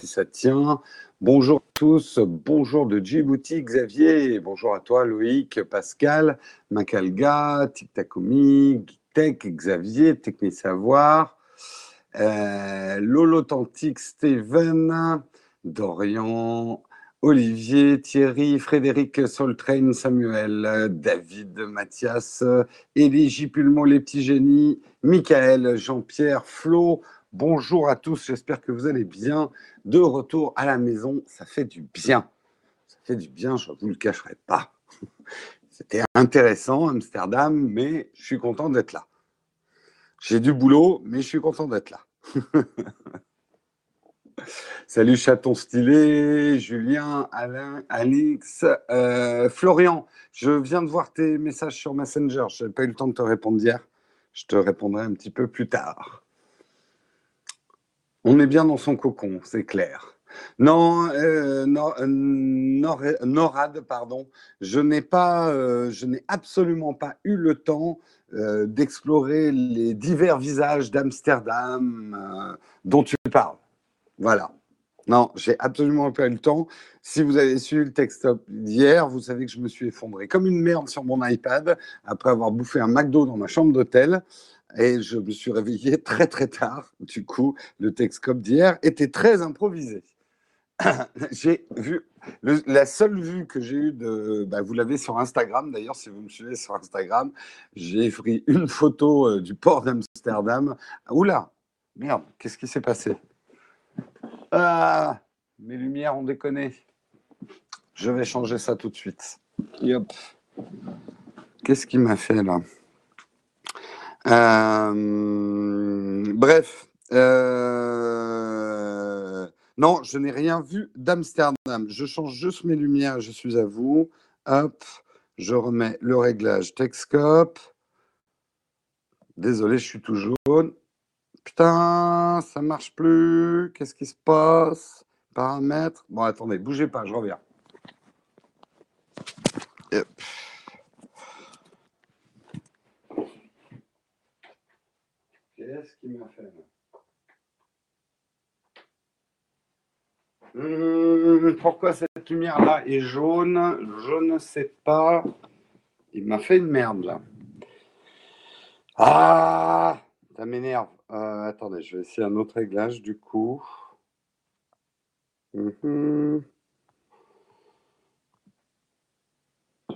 si ça tient. Bonjour à tous, bonjour de Djibouti, Xavier, bonjour à toi Loïc, Pascal, Macalga, Tiktakomi, Tech, Xavier, Techni Savoir, euh, Steven, Dorian, Olivier, Thierry, Frédéric Soltrain, Samuel, David, Mathias, Élie, Gipulmo, les petits génies, Michael, Jean-Pierre, Flo, Bonjour à tous, j'espère que vous allez bien. De retour à la maison, ça fait du bien. Ça fait du bien, je ne vous le cacherai pas. C'était intéressant, Amsterdam, mais je suis content d'être là. J'ai du boulot, mais je suis content d'être là. Salut chaton stylé, Julien, Alain, Alix, euh, Florian. Je viens de voir tes messages sur Messenger. Je n'avais pas eu le temps de te répondre hier. Je te répondrai un petit peu plus tard. On est bien dans son cocon, c'est clair. Non, euh, euh, Norad, pardon, je n'ai pas, euh, je n'ai absolument pas eu le temps d'explorer les divers visages d'Amsterdam dont tu parles. Voilà. Non, j'ai absolument pas eu le temps. Si vous avez suivi le texte d'hier, vous savez que je me suis effondré comme une merde sur mon iPad après avoir bouffé un McDo dans ma chambre d'hôtel et je me suis réveillé très très tard. Du coup, le Texcope d'hier était très improvisé. j'ai vu la seule vue que j'ai eue de, bah, vous l'avez sur Instagram d'ailleurs, si vous me suivez sur Instagram, j'ai pris une photo euh, du port d'Amsterdam. Oula, merde, qu'est-ce qui s'est passé? Ah, mes lumières ont déconné. Je vais changer ça tout de suite. Qu'est-ce qui m'a fait là? Bref. Euh, non, je n'ai rien vu d'Amsterdam. Je change juste mes lumières, je suis à vous. Hop, je remets le réglage Texcope. Désolé, je suis tout jaune. Putain, ça marche plus. Qu'est-ce qui se passe? Paramètres. Bon, attendez, bougez pas, je reviens. Qu'est-ce qui m'a fait hum, Pourquoi cette lumière-là est jaune? Je ne sais pas. Il m'a fait une merde là. Ah Ça m'énerve. Euh, attendez, je vais essayer un autre réglage du coup. Mhm.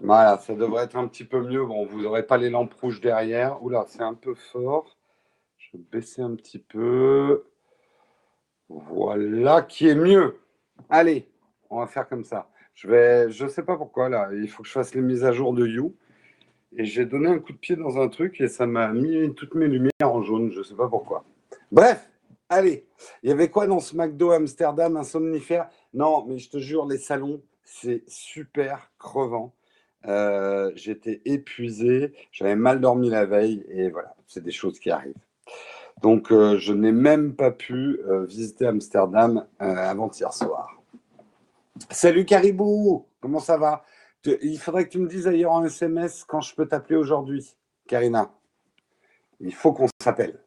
Voilà, ça devrait être un petit peu mieux. Bon, vous n'aurez pas les lampes rouges derrière. Oula, c'est un peu fort. Je vais baisser un petit peu. Voilà qui est mieux. Allez, on va faire comme ça. Je vais, je sais pas pourquoi là, il faut que je fasse les mises à jour de You. Et j'ai donné un coup de pied dans un truc et ça m'a mis toutes mes lumières en jaune. Je sais pas pourquoi. Bref, allez. Il y avait quoi dans ce McDo Amsterdam, un somnifère Non, mais je te jure, les salons, c'est super crevant. Euh, j'étais épuisé, j'avais mal dormi la veille et voilà, c'est des choses qui arrivent. Donc, euh, je n'ai même pas pu euh, visiter Amsterdam euh, avant-hier soir. Salut Caribou, comment ça va? Il faudrait que tu me dises d'ailleurs en SMS quand je peux t'appeler aujourd'hui, Karina. Il faut qu'on s'appelle.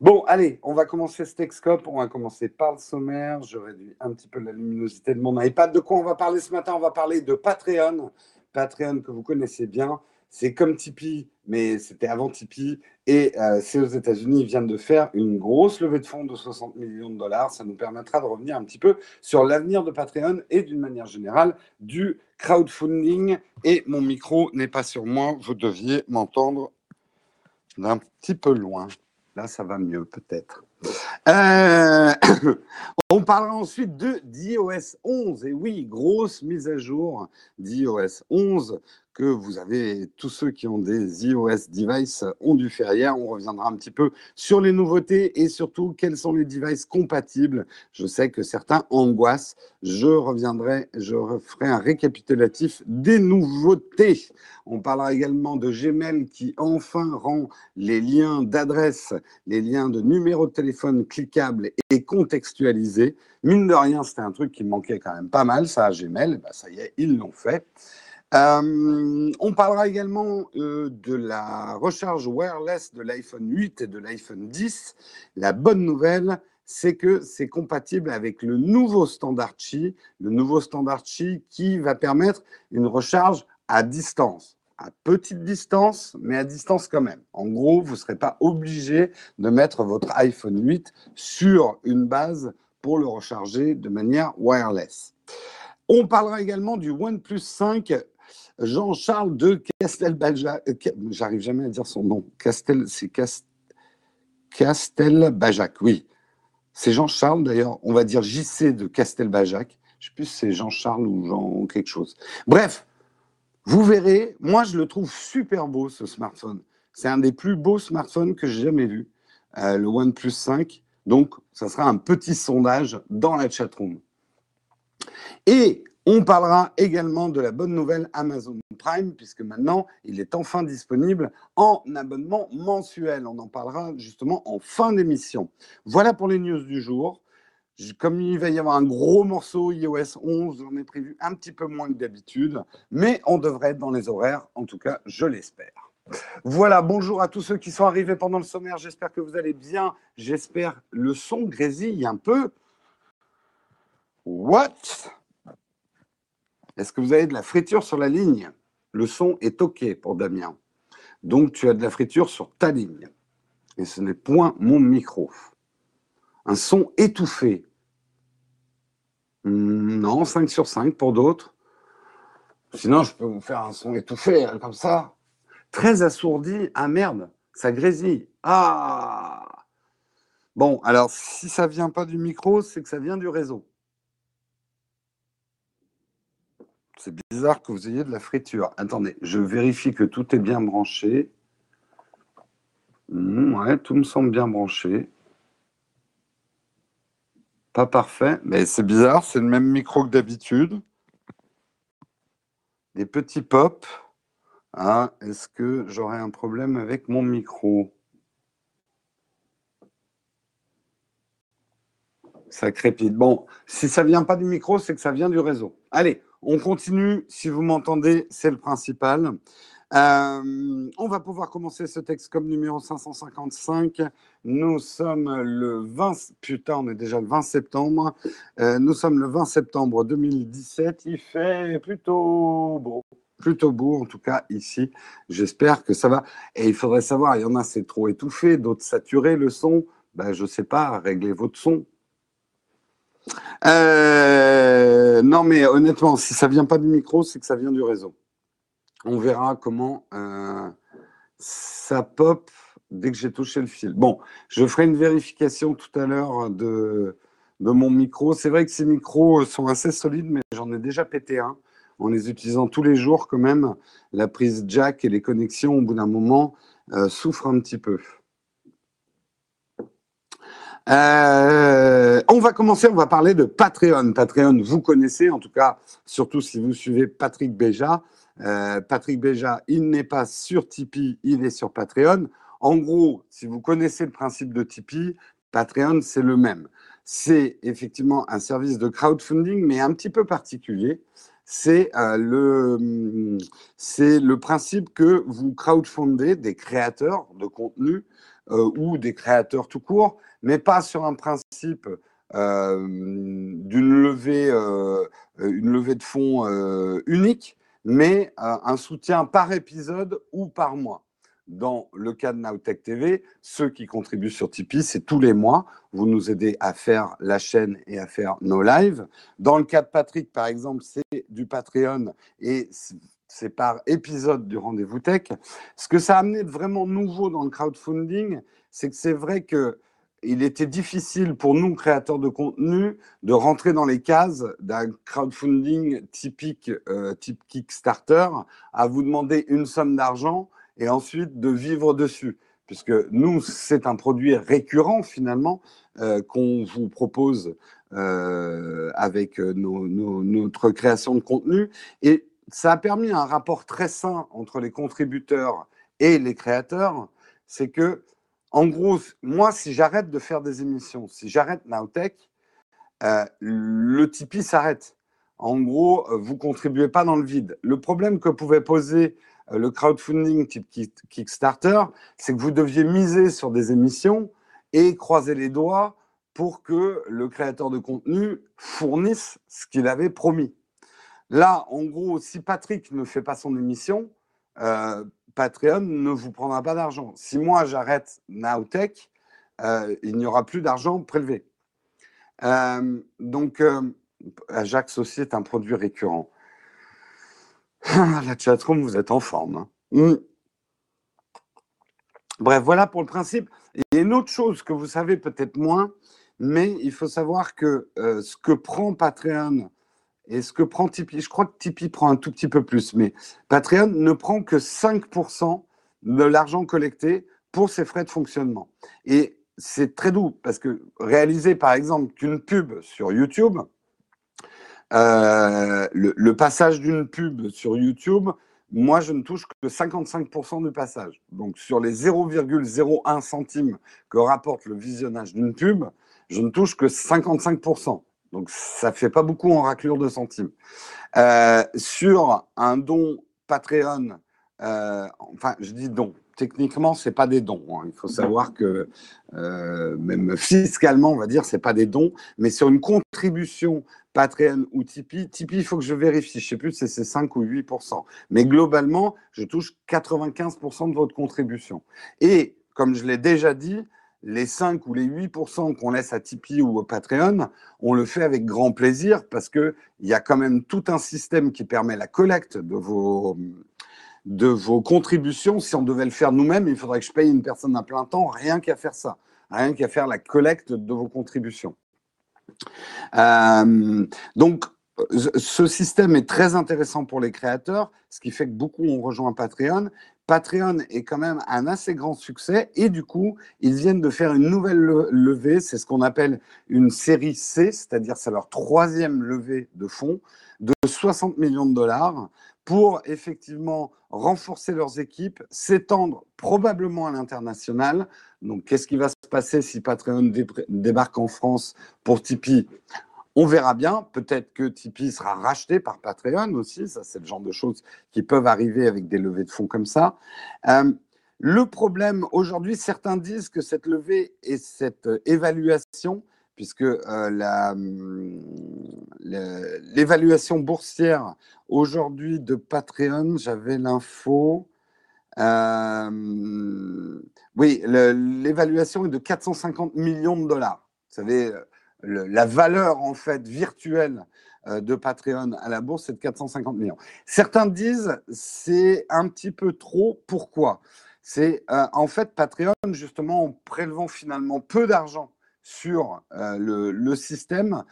Bon, allez, on va commencer ce Texcope. On va commencer par le sommaire. Je réduis un petit peu la luminosité de mon iPad. De quoi on va parler ce matin? On va parler de Patreon. Patreon que vous connaissez bien. C'est comme Tipeee, mais c'était avant Tipeee. Et euh, c'est aux États-Unis, ils viennent de faire une grosse levée de fonds de 60 millions de dollars. Ça nous permettra de revenir un petit peu sur l'avenir de Patreon et d'une manière générale du crowdfunding. Et mon micro n'est pas sur moi, vous deviez m'entendre d'un petit peu loin. Là, ça va mieux peut-être. Euh, on parlera ensuite de d'iOS 11. Et oui, grosse mise à jour d'iOS 11 que vous avez, tous ceux qui ont des iOS devices ont dû faire hier. On reviendra un petit peu sur les nouveautés et surtout quels sont les devices compatibles. Je sais que certains angoissent. Je reviendrai, je ferai un récapitulatif des nouveautés. On parlera également de Gmail qui enfin rend les liens d'adresse, les liens de numéro de téléphone cliquables et contextualisés. Mine de rien, c'était un truc qui manquait quand même pas mal, ça à Gmail. Ben, ça y est, ils l'ont fait. Euh, on parlera également euh, de la recharge wireless de l'iPhone 8 et de l'iPhone 10. La bonne nouvelle, c'est que c'est compatible avec le nouveau standard Qi, le nouveau standard Qi qui va permettre une recharge à distance à petite distance, mais à distance quand même. En gros, vous ne serez pas obligé de mettre votre iPhone 8 sur une base pour le recharger de manière wireless. On parlera également du OnePlus 5 Jean-Charles de Castelbajac. Euh, j'arrive jamais à dire son nom. Castel, c'est Castelbajac, oui. C'est Jean-Charles d'ailleurs. On va dire JC de Castelbajac. Je sais plus si c'est Jean-Charles ou Jean quelque chose. Bref, vous verrez, moi je le trouve super beau ce smartphone. C'est un des plus beaux smartphones que j'ai jamais vu, euh, le OnePlus 5. Donc, ça sera un petit sondage dans la chatroom. Et on parlera également de la bonne nouvelle Amazon Prime, puisque maintenant, il est enfin disponible en abonnement mensuel. On en parlera justement en fin d'émission. Voilà pour les news du jour. Comme il va y avoir un gros morceau iOS 11, j'en ai prévu un petit peu moins que d'habitude, mais on devrait être dans les horaires, en tout cas, je l'espère. Voilà, bonjour à tous ceux qui sont arrivés pendant le sommaire, j'espère que vous allez bien, j'espère le son grésille un peu. What? Est-ce que vous avez de la friture sur la ligne? Le son est OK pour Damien. Donc tu as de la friture sur ta ligne. Et ce n'est point mon micro. Un son étouffé, non, 5 sur 5 pour d'autres. Sinon, je peux vous faire un son étouffé, hein, comme ça. Très assourdi. Ah merde, ça grésille. Ah Bon, alors, si ça vient pas du micro, c'est que ça vient du réseau. C'est bizarre que vous ayez de la friture. Attendez, je vérifie que tout est bien branché. Hmm, ouais, tout me semble bien branché. Pas parfait, mais c'est bizarre, c'est le même micro que d'habitude. Des petits pops. Ah, est-ce que j'aurais un problème avec mon micro? Ça crépite. Bon, si ça vient pas du micro, c'est que ça vient du réseau. Allez, on continue. Si vous m'entendez, c'est le principal. Euh, on va pouvoir commencer ce texte comme numéro 555. Nous sommes le 20, putain, on est déjà le 20 septembre. Euh, nous sommes le 20 septembre 2017. Il fait plutôt beau, plutôt beau en tout cas ici. J'espère que ça va. Et il faudrait savoir, il y en a c'est trop étouffé, d'autres saturé le son. Ben, je sais pas, réglez votre son. Euh, non mais honnêtement, si ça vient pas du micro, c'est que ça vient du réseau on verra comment euh, ça pop dès que j'ai touché le fil. Bon, je ferai une vérification tout à l'heure de, mon micro. C'est vrai que ces micros sont assez solides, mais j'en ai déjà pété un en les utilisant tous les jours quand même. La prise jack et les connexions, au bout d'un moment, euh, souffrent un petit peu. Euh, on va commencer, on va parler de Patreon. Patreon, vous connaissez, en tout cas, surtout si vous suivez Patrick Béja. Euh, Patrick Béja, il n'est pas sur Tipeee, il est sur Patreon. En gros, si vous connaissez le principe de Tipeee, Patreon, c'est le même. C'est effectivement un service de crowdfunding, mais un petit peu particulier. C'est euh, le, principe que vous crowdfundez des créateurs de contenu ou des créateurs tout court, mais pas sur un principe d'une levée, une levée de fonds unique, mais euh, un soutien par épisode ou par mois. Dans le cas de Nowtech TV, ceux qui contribuent sur Tipeee, c'est tous les mois. Vous nous aidez à faire la chaîne et à faire nos lives. Dans le cas de Patrick, par exemple, c'est du Patreon et c'est par épisode du rendez-vous tech. Ce que ça a amené de vraiment nouveau dans le crowdfunding, c'est que c'est vrai que il était difficile pour nous, créateurs de contenu, de rentrer dans les cases d'un crowdfunding typique, euh, type Kickstarter, à vous demander une somme d'argent et ensuite de vivre dessus. Puisque nous, c'est un produit récurrent finalement euh, qu'on vous propose euh, avec notre création de contenu. Et ça a permis un rapport très sain entre les contributeurs et les créateurs. C'est que en gros, moi, si j'arrête de faire des émissions, si j'arrête Nowtech, euh, le Tipeee s'arrête. En gros, euh, vous contribuez pas dans le vide. Le problème que pouvait poser euh, le crowdfunding type Kickstarter, c'est que vous deviez miser sur des émissions et croiser les doigts pour que le créateur de contenu fournisse ce qu'il avait promis. Là, en gros, si Patrick ne fait pas son émission, Patreon ne vous prendra pas d'argent. Si moi j'arrête Nowtech, euh, il n'y aura plus d'argent prélevé. Euh, donc, Ajax aussi est un produit récurrent. La chatroom, vous êtes en forme. Hein. Hmm. Bref, voilà pour le principe. Il y a une autre chose que vous savez peut-être moins, mais il faut savoir que euh, ce que prend Patreon et ce que prend Tipeee, je crois que Tipeee prend un tout petit peu plus, mais Patreon ne prend que 5% de l'argent collecté pour ses frais de fonctionnement. Et c'est très doux parce que réaliser par exemple qu'une pub sur YouTube, euh, le, passage d'une pub sur YouTube, moi, je ne touche que 55% du passage. Donc, sur les 0,01 centimes que rapporte le visionnage d'une pub, je ne touche que 55%. Donc, ça fait pas beaucoup en raclure de centimes. Euh, sur un don Patreon, euh, enfin, je dis don. Techniquement, c'est pas des dons. Hein. Il faut savoir que euh, même fiscalement, on va dire, c'est pas des dons, mais sur une contribution Patreon ou Tipeee. Tipeee, il faut que je vérifie. Je sais plus si c'est 5 ou 8% Mais globalement, je touche 95% de votre contribution. Et comme je l'ai déjà dit, les 5 ou les 8% qu'on laisse à Tipeee ou au Patreon, on le fait avec grand plaisir parce qu'il y a quand même tout un système qui permet la collecte de vos, contributions. Si on devait le faire nous-mêmes, il faudrait que je paye une personne à plein temps, rien qu'à faire ça, rien qu'à faire la collecte de vos contributions. Euh, donc, ce système est très intéressant pour les créateurs, ce qui fait que beaucoup ont rejoint Patreon. Patreon est quand même un assez grand succès et du coup, ils viennent de faire une nouvelle levée, c'est ce qu'on appelle une série C, c'est-à-dire c'est leur troisième levée de fonds de 60 millions de dollars pour effectivement renforcer leurs équipes, s'étendre probablement à l'international. Donc, qu'est-ce qui va se passer si Patreon débarque en France pour Tipeee? On verra bien. Peut-être que Tipeee sera racheté par Patreon aussi. Ça, c'est le genre de choses qui peuvent arriver avec des levées de fonds comme ça. Euh, le problème aujourd'hui, certains disent que cette levée et cette évaluation puisque euh, hum, l'évaluation boursière aujourd'hui de Patreon, j'avais l'info. Euh, oui, l'évaluation est de 450 millions de dollars. Vous savez, la valeur en fait virtuelle euh, de Patreon à la bourse, c'est de 450 millions. Certains disent c'est un petit peu trop. Pourquoi? C'est en fait Patreon, justement, en prélevant finalement peu d'argent sur euh, le, système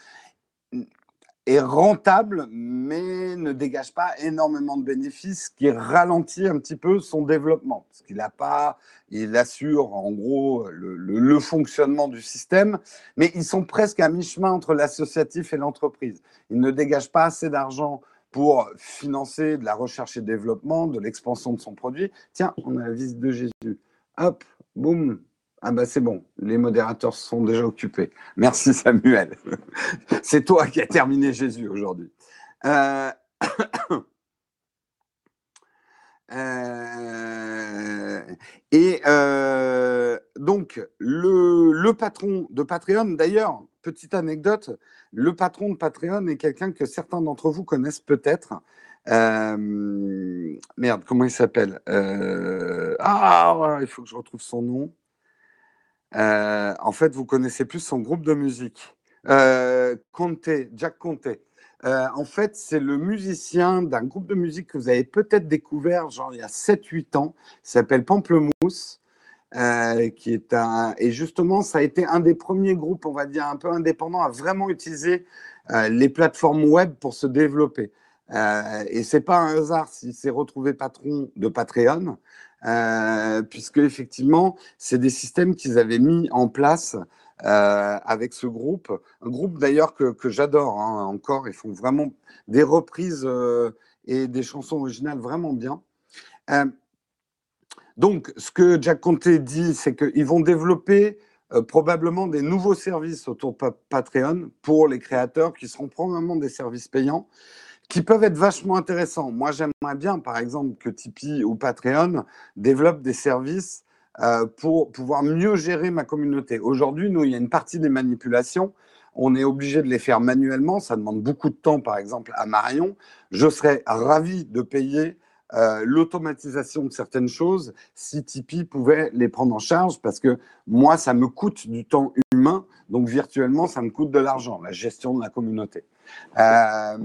est rentable, mais ne dégage pas énormément de bénéfices, qui ralentit un petit peu son développement, parce qu'il n'a pas, il assure en gros le, fonctionnement du système, mais ils sont presque à mi-chemin entre l'associatif et l'entreprise. Ils ne dégagent pas assez d'argent pour financer de la recherche et développement, de l'expansion de son produit. Tiens, on a la visite de Jésus. Hop, boum, ah bah c'est bon, les modérateurs sont déjà occupés. Merci Samuel. c'est toi qui as terminé Jésus aujourd'hui. Euh, euh, et euh, donc, le, le, patron de Patreon, d'ailleurs, petite anecdote, le patron de Patreon est quelqu'un que certains d'entre vous connaissent peut-être. merde, comment il s'appelle? Ah, il faut que je retrouve son nom. Euh, en fait, vous connaissez plus son groupe de musique. Euh, Conte, Jack Conte. Euh, en fait, c'est le musicien d'un groupe de musique que vous avez peut-être découvert genre il y a 7-8 ans. S'appelle Pamplemousse. qui est un et justement ça a été un des premiers groupes on va dire un peu indépendants à vraiment utiliser les plateformes web pour se développer et c'est pas un hasard s'il s'est retrouvé patron de Patreon euh, puisque effectivement, c'est des systèmes qu'ils avaient mis en place euh, avec ce groupe, un groupe d'ailleurs que, j'adore hein, encore. Ils font vraiment des reprises euh, et des chansons originales vraiment bien. Donc, ce que Jack Conte dit, c'est qu'ils vont développer probablement des nouveaux services autour de Patreon pour les créateurs qui seront probablement des services payants qui peuvent être vachement intéressants. Moi, j'aimerais bien, par exemple, que Tipeee ou Patreon développent des services euh, pour pouvoir mieux gérer ma communauté. Aujourd'hui, nous, il y a une partie des manipulations. On est obligé de les faire manuellement. Ça demande beaucoup de temps, par exemple, à Marion. Je serais ravi de payer euh, l'automatisation de certaines choses si Tipeee pouvait les prendre en charge parce que moi, ça me coûte du temps humain, donc virtuellement, ça me coûte de l'argent, la gestion de la communauté. Euh,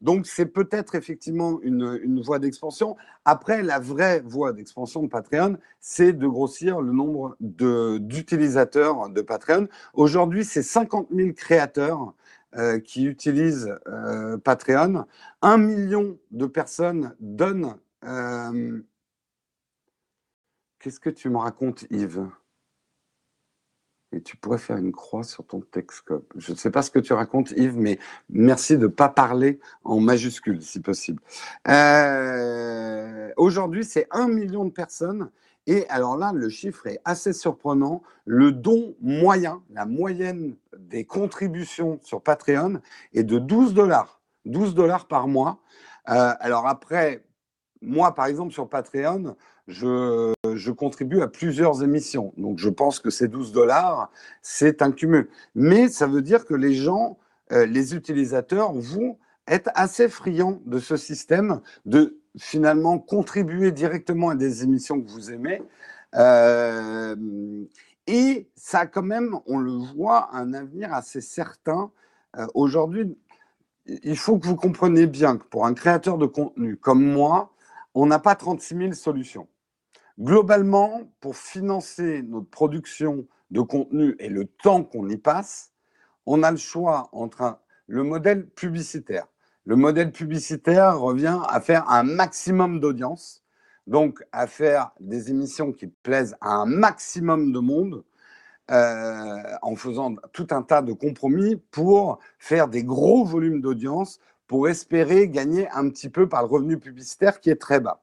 donc, c'est peut-être effectivement une, voie d'expansion. Après, la vraie voie d'expansion de Patreon, c'est de grossir le nombre d'utilisateurs de, Patreon. Aujourd'hui, c'est 50 000 créateurs euh, qui utilisent Patreon. Un million de personnes donnent euh, qu'est-ce que tu me racontes, Yves? Et tu pourrais faire une croix sur ton Texcope. Je ne sais pas ce que tu racontes, Yves, mais merci de ne pas parler en majuscule, si possible. Euh, aujourd'hui, c'est un million de personnes. Et alors là, le chiffre est assez surprenant. Le don moyen, la moyenne des contributions sur Patreon est de 12 dollars. 12 dollars par mois. Euh, alors après, moi, par exemple, sur Patreon, je, contribue à plusieurs émissions. Donc, je pense que ces 12 dollars, c'est un cumul. Mais ça veut dire que les gens, euh, les utilisateurs vont être assez friands de ce système, de finalement contribuer directement à des émissions que vous aimez. Euh, et ça quand même, on le voit, un avenir assez certain. Euh, aujourd'hui, il faut que vous compreniez bien que pour un créateur de contenu comme moi, on n'a pas 36 000 solutions. Globalement, pour financer notre production de contenu et le temps qu'on y passe, on a le choix entre le modèle publicitaire. Le modèle publicitaire revient à faire un maximum d'audience, donc à faire des émissions qui plaisent à un maximum de monde, euh, en faisant tout un tas de compromis pour faire des gros volumes d'audience pour espérer gagner un petit peu par le revenu publicitaire qui est très bas.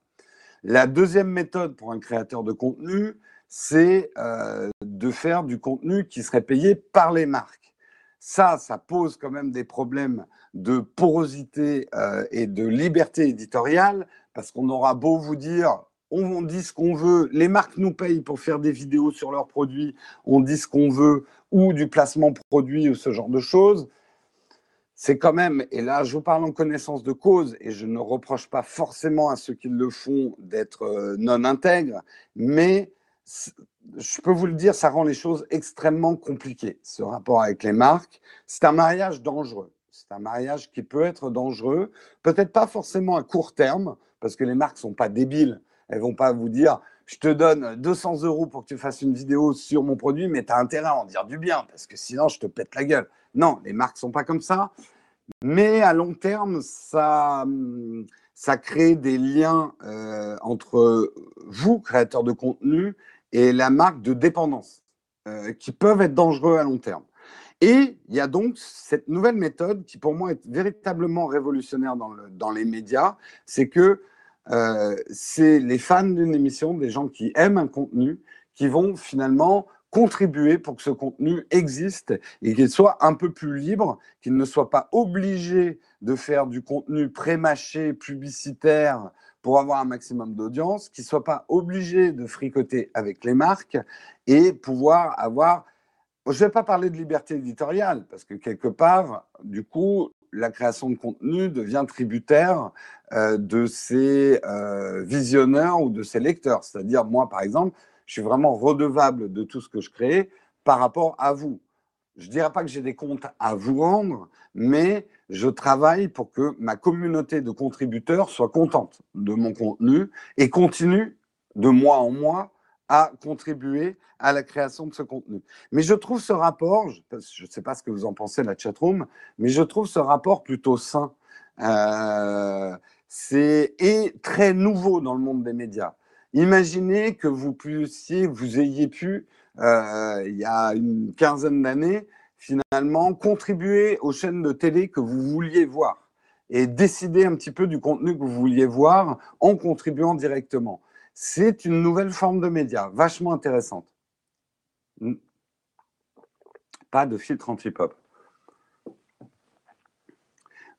La deuxième méthode pour un créateur de contenu, c'est euh, de faire du contenu qui serait payé par les marques. Ça, ça pose quand même des problèmes de porosité euh, et de liberté éditoriale, parce qu'on aura beau vous dire, on dit ce qu'on veut, les marques nous payent pour faire des vidéos sur leurs produits, on dit ce qu'on veut, ou du placement produit ou ce genre de choses c'est quand même, et là je vous parle en connaissance de cause, et je ne reproche pas forcément à ceux qui le font d'être euh, non intègres, mais je peux vous le dire, ça rend les choses extrêmement compliquées, ce rapport avec les marques. C'est un mariage dangereux. C'est un mariage qui peut être dangereux, peut-être pas forcément à court terme, parce que les marques sont pas débiles. Elles vont pas vous dire, je te donne 200 euros pour que tu fasses une vidéo sur mon produit, mais tu as intérêt à en dire du bien, parce que sinon, je te pète la gueule. Non, les marques sont pas comme ça. Mais à long terme, ça, ça crée des liens euh, entre vous, créateurs de contenu, et la marque de dépendance, euh, qui peuvent être dangereux à long terme. Et il y a donc cette nouvelle méthode qui, pour moi, est véritablement révolutionnaire dans, dans les médias, c'est que euh, c'est les fans d'une émission, des gens qui aiment un contenu, qui vont finalement contribuer pour que ce contenu existe et qu'il soit un peu plus libre, qu'il ne soit pas obligé de faire du contenu pré-mâché, publicitaire pour avoir un maximum d'audience, qu'il ne soit pas obligé de fricoter avec les marques et pouvoir avoir... Je ne vais pas parler de liberté éditoriale, parce que quelque part, du coup, la création de contenu devient tributaire euh, de ses euh, visionneurs ou de ses lecteurs. C'est-à-dire, moi, par exemple, je suis vraiment redevable de tout ce que je crée par rapport à vous. Je ne dirais pas que j'ai des comptes à vous rendre, mais je travaille pour que ma communauté de contributeurs soit contente de mon contenu et continue de mois en mois à contribuer à la création de ce contenu. Mais je trouve ce rapport, je ne sais pas ce que vous en pensez, la chatroom, mais je trouve ce rapport plutôt sain. Euh, c'est et très nouveau dans le monde des médias. Imaginez que vous puissiez, vous ayez pu, euh, il y a une quinzaine d'années, finalement, contribuer aux chaînes de télé que vous vouliez voir et décider un petit peu du contenu que vous vouliez voir en contribuant directement. C'est une nouvelle forme de média, vachement intéressante. Pas de filtre anti-pop.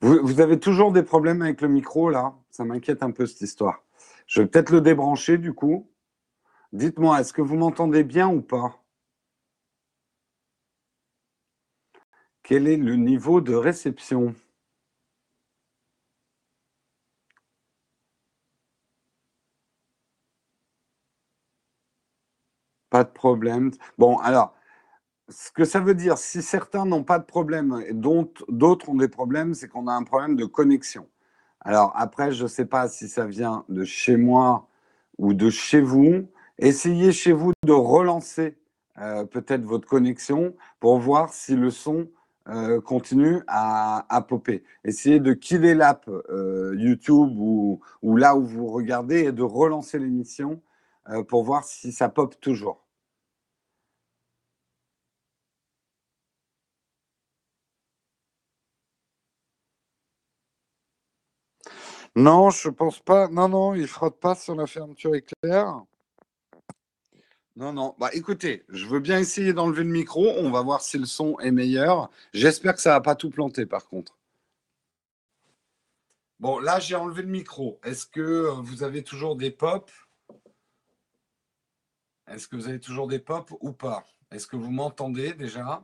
Vous, avez toujours des problèmes avec le micro là? Ça m'inquiète un peu cette histoire. Je vais peut-être le débrancher du coup. Dites-moi, est-ce que vous m'entendez bien ou pas? Quel est le niveau de réception? Pas de problème. Bon, alors, ce que ça veut dire, si certains n'ont pas de problème et d'autres ont des problèmes, c'est qu'on a un problème de connexion. Alors après, je ne sais pas si ça vient de chez moi ou de chez vous. Essayez chez vous de relancer euh, peut-être votre connexion pour voir si le son euh, continue à, popper. Essayez de killer l'app euh, YouTube ou, ou, là où vous regardez et de relancer l'émission pour voir si ça pop toujours. Non, je pense pas. Non, non, il frotte pas sur la fermeture éclair. Non, non. Bah, écoutez, je veux bien essayer d'enlever le micro. On va voir si le son est meilleur. J'espère que ça va pas tout planter, par contre. Bon, là, j'ai enlevé le micro. Est-ce que vous avez toujours des pops? Est-ce que vous avez toujours des pops ou pas? Est-ce que vous m'entendez déjà?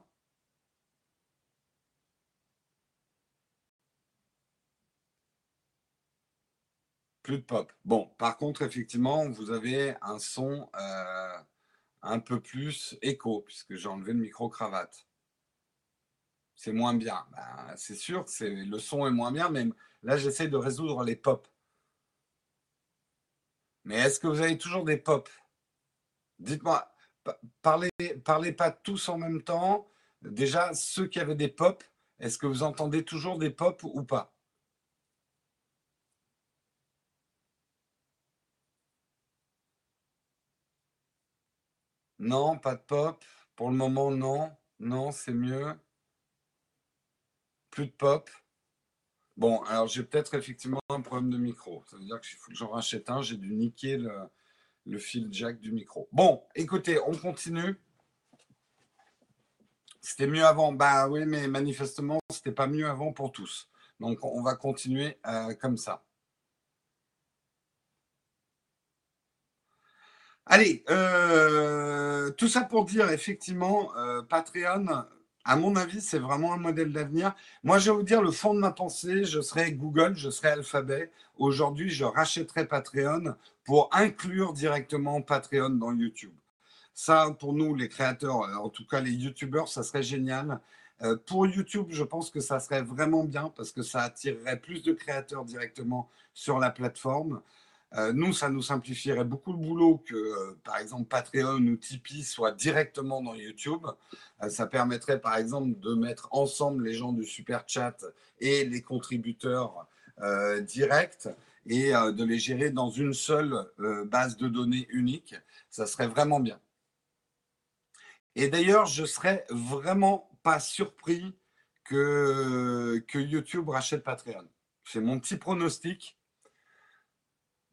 Plus de pop. Bon, par contre, effectivement, vous avez un son euh, un peu plus écho, puisque j'ai enlevé le micro-cravate. C'est moins bien. Ben, c'est sûr, c'est, le son est moins bien, mais là, j'essaie de résoudre les pop. Mais est-ce que vous avez toujours des pop Dites-moi, parlez, parlez pas tous en même temps. Déjà, ceux qui avaient des pop, est-ce que vous entendez toujours des pop ou pas? Non, pas de pop. Pour le moment, non. Non, c'est mieux. Plus de pop. Bon, alors j'ai peut-être effectivement un problème de micro. Ça veut dire qu'il faut que j'en rachète un. J'ai dû niquer le, fil jack du micro. Bon, écoutez, on continue. C'était mieux avant. Bah oui, mais manifestement, c'était pas mieux avant pour tous. Donc, on va continuer euh, comme ça. Allez, euh, tout ça pour dire, effectivement, euh, Patreon, à mon avis, c'est vraiment un modèle d'avenir. Moi, je vais vous dire le fond de ma pensée, je serai Google, je serai Alphabet. Aujourd'hui, je rachèterai Patreon pour inclure directement Patreon dans YouTube. Ça, pour nous, les créateurs, euh, en tout cas les YouTubeurs, ça serait génial. pour YouTube, je pense que ça serait vraiment bien parce que ça attirerait plus de créateurs directement sur la plateforme. Euh, nous, ça nous simplifierait beaucoup le boulot que, euh, par exemple, Patreon ou Tipeee soient directement dans YouTube. Euh, ça permettrait, par exemple, de mettre ensemble les gens du Super Chat et les contributeurs directs et de les gérer dans une seule base de données unique. Ça serait vraiment bien. Et d'ailleurs, je serais vraiment pas surpris que YouTube rachète Patreon. C'est mon petit pronostic.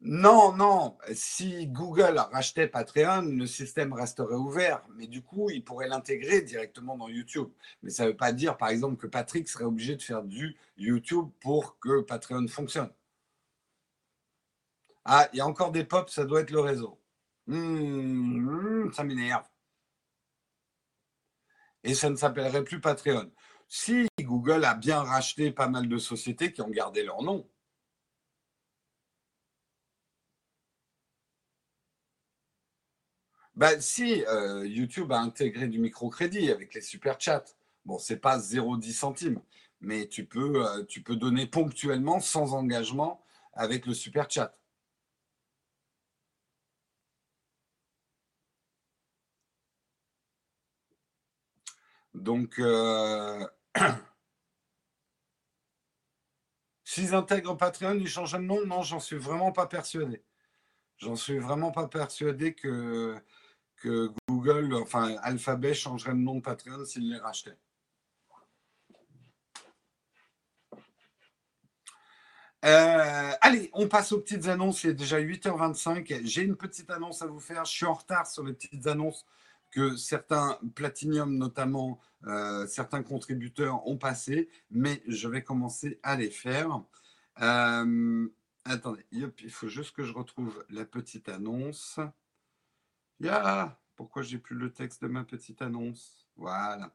Non, non. Si Google rachetait Patreon, le système resterait ouvert. Mais du coup, il pourrait l'intégrer directement dans YouTube. Mais ça ne veut pas dire, par exemple, que Patrick serait obligé de faire du YouTube pour que Patreon fonctionne. Ah, il y a encore des pops, ça doit être le réseau. Hmm, ça m'énerve. Et ça ne s'appellerait plus Patreon. Si Google a bien racheté pas mal de sociétés qui ont gardé leur nom, Bah, si, euh, YouTube a intégré du microcrédit avec les super chats. Bon, c'est pas 0,10 centimes, mais tu peux, euh, tu peux donner ponctuellement sans engagement avec le super chat. Donc, euh... s'ils intègrent Patreon, ils changent de nom Non, j'en suis vraiment pas persuadé. J'en suis vraiment pas persuadé que que Google, enfin Alphabet changerait le nom de Patreon s'il les rachetait. Euh, allez, on passe aux petites annonces. Il est déjà 8h25. J'ai une petite annonce à vous faire. Je suis en retard sur les petites annonces que certains Platinium, notamment euh, certains contributeurs, ont passées, mais je vais commencer à les faire. Euh, attendez, il faut juste que je retrouve la petite annonce. Ya, pourquoi j'ai plus le texte de ma petite annonce? Voilà.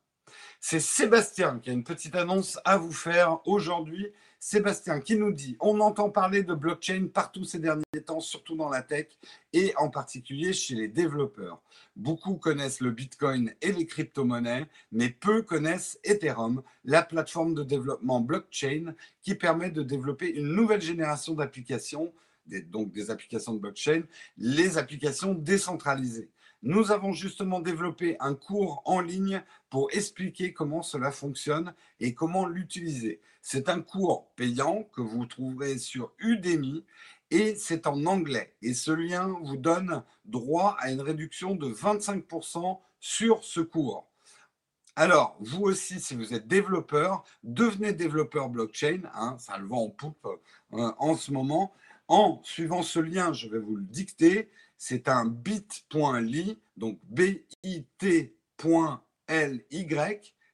C'est Sébastien qui a une petite annonce à vous faire aujourd'hui. Sébastien qui nous dit On entend parler de blockchain partout ces derniers temps, surtout dans la tech et en particulier chez les développeurs. Beaucoup connaissent le Bitcoin et les crypto-monnaies, mais peu connaissent Ethereum, la plateforme de développement blockchain qui permet de développer une nouvelle génération d'applications, donc des applications de blockchain, les applications décentralisées. Nous avons justement développé un cours en ligne pour expliquer comment cela fonctionne et comment l'utiliser. C'est un cours payant que vous trouverez sur Udemy et c'est en anglais. Et ce lien vous donne droit à une réduction de 25% sur ce cours. Alors, vous aussi, si vous êtes développeur, devenez développeur blockchain. Hein, ça le vend en poupe euh, en ce moment. En suivant ce lien, je vais vous le dicter c'est un bit.ly, donc bit.ly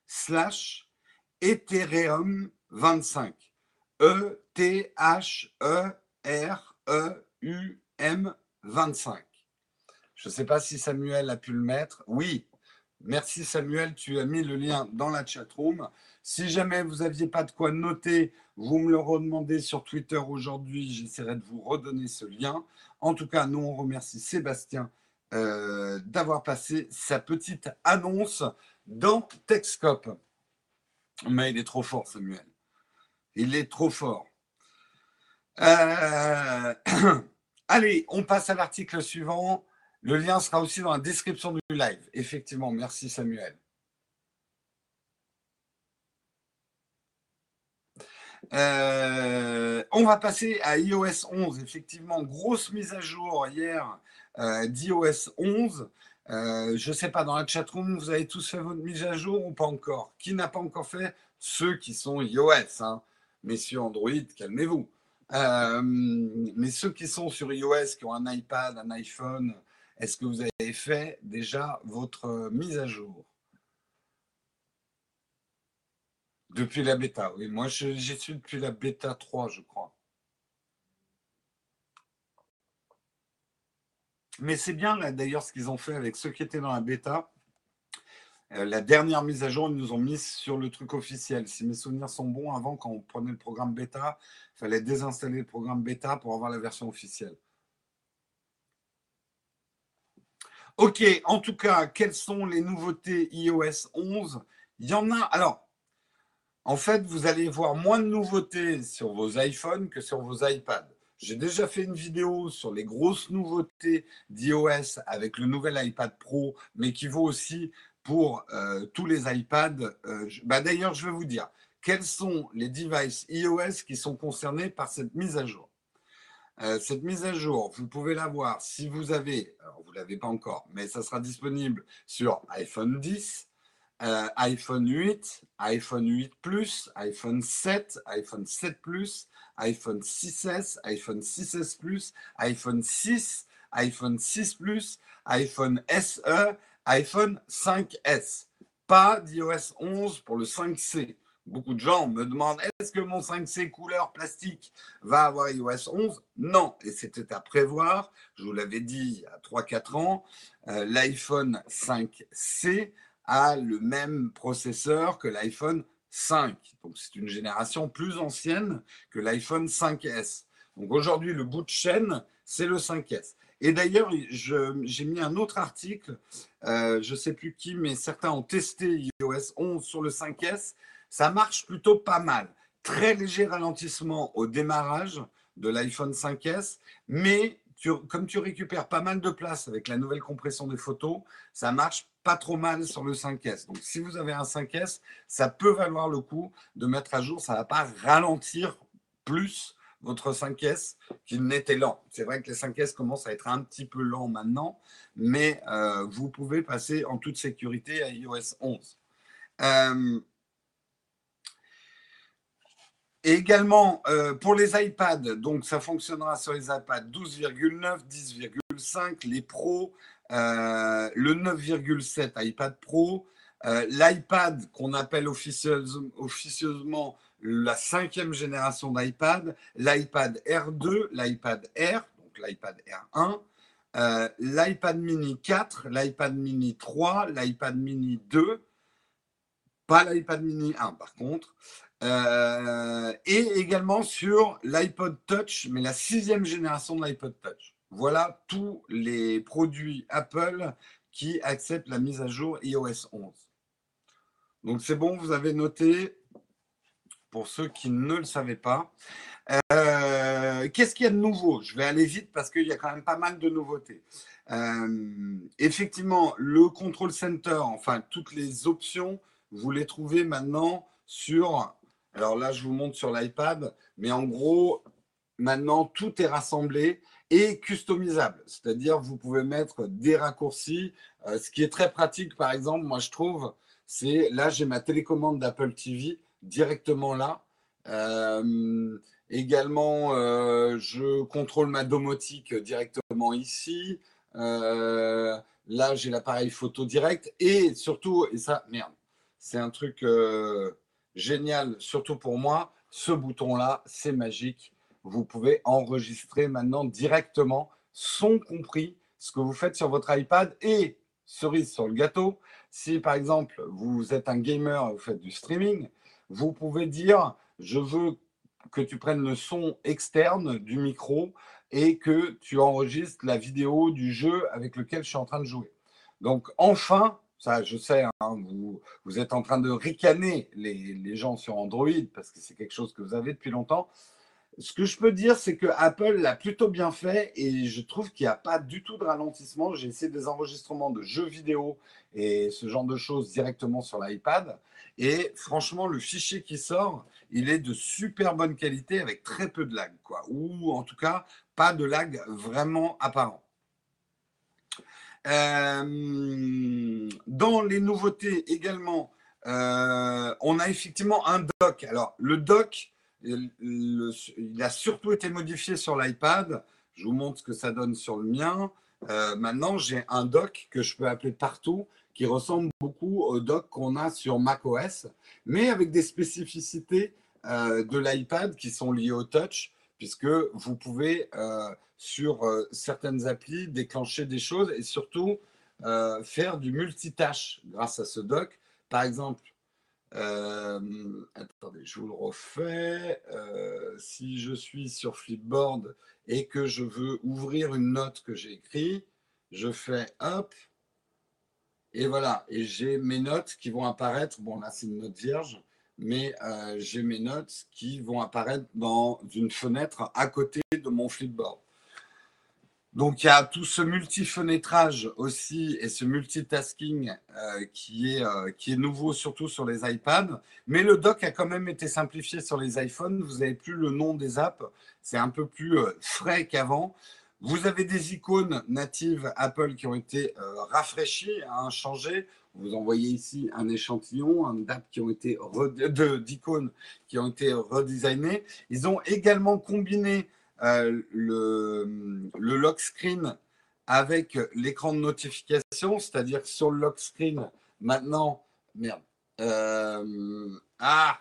slash Ethereum 25. E-T-H-E-R-E-U-M 25. Je ne sais pas si Samuel a pu le mettre. Oui, merci Samuel, tu as mis le lien dans la chat room. Si jamais vous n'aviez pas de quoi noter, vous me le redemandez sur Twitter aujourd'hui, j'essaierai de vous redonner ce lien. En tout cas, nous, on remercie Sébastien euh, d'avoir passé sa petite annonce dans Techscope. Mais il est trop fort, Samuel. Il est trop fort. Euh, allez, on passe à l'article suivant. Le lien sera aussi dans la description du live. Effectivement, merci Samuel. Euh, on va passer à iOS 11. Effectivement, grosse mise à jour hier euh, d'iOS 11. Euh, je ne sais pas, dans la chatroom, vous avez tous fait votre mise à jour ou pas encore? Qui n'a pas encore fait? Ceux qui sont iOS. Hein. Messieurs Android, calmez-vous. mais ceux qui sont sur iOS, qui ont un iPad, un iPhone, est-ce que vous avez fait déjà votre mise à jour? Depuis la bêta, oui. Moi, j'y suis depuis la bêta 3, je crois. Mais c'est bien, d'ailleurs, ce qu'ils ont fait avec ceux qui étaient dans la bêta. Euh, la dernière mise à jour, ils nous ont mis sur le truc officiel. Si mes souvenirs sont bons, avant, quand on prenait le programme bêta, il fallait désinstaller le programme bêta pour avoir la version officielle. Ok, en tout cas, quelles sont les nouveautés iOS 11 Il y en a. Alors, en fait, vous allez voir moins de nouveautés sur vos iPhones que sur vos iPads. J'ai déjà fait une vidéo sur les grosses nouveautés d'iOS avec le nouvel iPad Pro, mais qui vaut aussi pour euh, tous les iPads. Euh, bah, d'ailleurs, je vais vous dire quels sont les devices iOS qui sont concernés par cette mise à jour? Euh, cette mise à jour, vous pouvez la voir si vous avez, vous ne l'avez pas encore, mais ça sera disponible sur iPhone 10, euh, iPhone 8, iPhone 8 Plus, iPhone 7, iPhone 7 Plus, iPhone 6S, iPhone 6S Plus, iPhone 6, iPhone 6 Plus, iPhone SE, iPhone 5S. Pas d'iOS 11 pour le 5C. Beaucoup de gens me demandent est-ce que mon 5C couleur plastique va avoir iOS 11 Non, et c'était à prévoir. Je vous l'avais dit il y a 3-4 ans. Euh, L'iPhone 5C a le même processeur que l'iPhone 5. Donc c'est une génération plus ancienne que l'iPhone 5S. Donc aujourd'hui, le bout de chaîne, c'est le 5S. Et d'ailleurs, j'ai mis un autre article, euh, je ne sais plus qui, mais certains ont testé iOS 11 sur le 5S. Ça marche plutôt pas mal. Très léger ralentissement au démarrage de l'iPhone 5S, mais comme tu récupères pas mal de place avec la nouvelle compression des photos, ça marche pas trop mal sur le 5S. Donc, si vous avez un 5S, ça peut valoir le coup de mettre à jour. Ça ne va pas ralentir plus votre 5S qu'il n'était lent. C'est vrai que les 5S commencent à être un petit peu lents maintenant, mais euh, vous pouvez passer en toute sécurité à iOS 11. Et également, euh, pour les iPads, donc ça fonctionnera sur les iPads 12,9, 10,5, les Pro, euh, le 9,7 iPad Pro, euh, l'iPad qu'on appelle officieusement la cinquième génération d'iPad, l'iPad R2, l'iPad Air, donc l'iPad R1, euh, l'iPad mini 4, l'iPad mini 3, l'iPad mini 2, pas l'iPad mini 1 par contre, et également sur l'iPod Touch, mais la sixième génération de l'iPod Touch. Voilà tous les produits Apple qui acceptent la mise à jour iOS 11. Donc c'est bon, vous avez noté, pour ceux qui ne le savaient pas. Euh, qu'est-ce qu'il y a de nouveau? Je vais aller vite parce qu'il y a quand même pas mal de nouveautés. Euh, effectivement, le Control Center, enfin toutes les options, vous les trouvez maintenant sur. Alors là, je vous montre sur l'iPad, mais en gros, maintenant tout est rassemblé et customisable. C'est-à-dire, vous pouvez mettre des raccourcis. Euh, ce qui est très pratique, par exemple, moi je trouve, c'est là, j'ai ma télécommande d'Apple TV directement là. Également, euh, je contrôle ma domotique directement ici. Euh, là, j'ai l'appareil photo direct. Et surtout, et ça, merde, c'est un truc euh, génial, surtout pour moi, ce bouton-là, c'est magique. Vous pouvez enregistrer maintenant directement, son compris, ce que vous faites sur votre iPad et cerise sur le gâteau. Si par exemple vous êtes un gamer vous faites du streaming, vous pouvez dire je veux que tu prennes le son externe du micro et que tu enregistres la vidéo du jeu avec lequel je suis en train de jouer. Donc enfin, ça je sais, hein, vous, vous, êtes en train de ricaner les, les gens sur Android parce que c'est quelque chose que vous avez depuis longtemps. Ce que je peux dire, c'est que Apple l'a plutôt bien fait et je trouve qu'il n'y a pas du tout de ralentissement. J'ai essayé des enregistrements de jeux vidéo et ce genre de choses directement sur l'iPad. Et franchement, le fichier qui sort, il est de super bonne qualité avec très peu de lag, quoi. Ou en tout cas, pas de lag vraiment apparent. Euh, dans les nouveautés également, euh, on a effectivement un dock. Alors, le dock, il a surtout été modifié sur l'iPad. Je vous montre ce que ça donne sur le mien. Euh, maintenant, j'ai un dock que je peux appeler partout qui ressemble beaucoup au dock qu'on a sur macOS, mais avec des spécificités euh, de l'iPad qui sont liées au touch, puisque vous pouvez euh, sur certaines applis déclencher des choses et surtout faire du multitâche grâce à ce dock. Par exemple, attendez, je vous le refais. si je suis sur Flipboard et que je veux ouvrir une note que j'ai écrite, je fais hop, et voilà, et j'ai mes notes qui vont apparaître. Bon, là, c'est une note vierge, mais euh, j'ai mes notes qui vont apparaître dans une fenêtre à côté de mon flipboard. Donc, il y a tout ce multi-fenêtrage aussi et ce multitasking euh, qui, est, euh, qui est nouveau, surtout sur les iPads. Mais le doc a quand même été simplifié sur les iPhones. Vous n'avez plus le nom des apps. C'est un peu plus frais qu'avant. Vous avez des icônes natives Apple qui ont été euh, rafraîchies, hein, changées. Vous envoyez ici un échantillon qui d'icônes qui ont été redesignées. Ils ont également combiné euh, le, le lock screen avec l'écran de notification, c'est-à-dire sur le lock screen, maintenant, merde, euh, ah,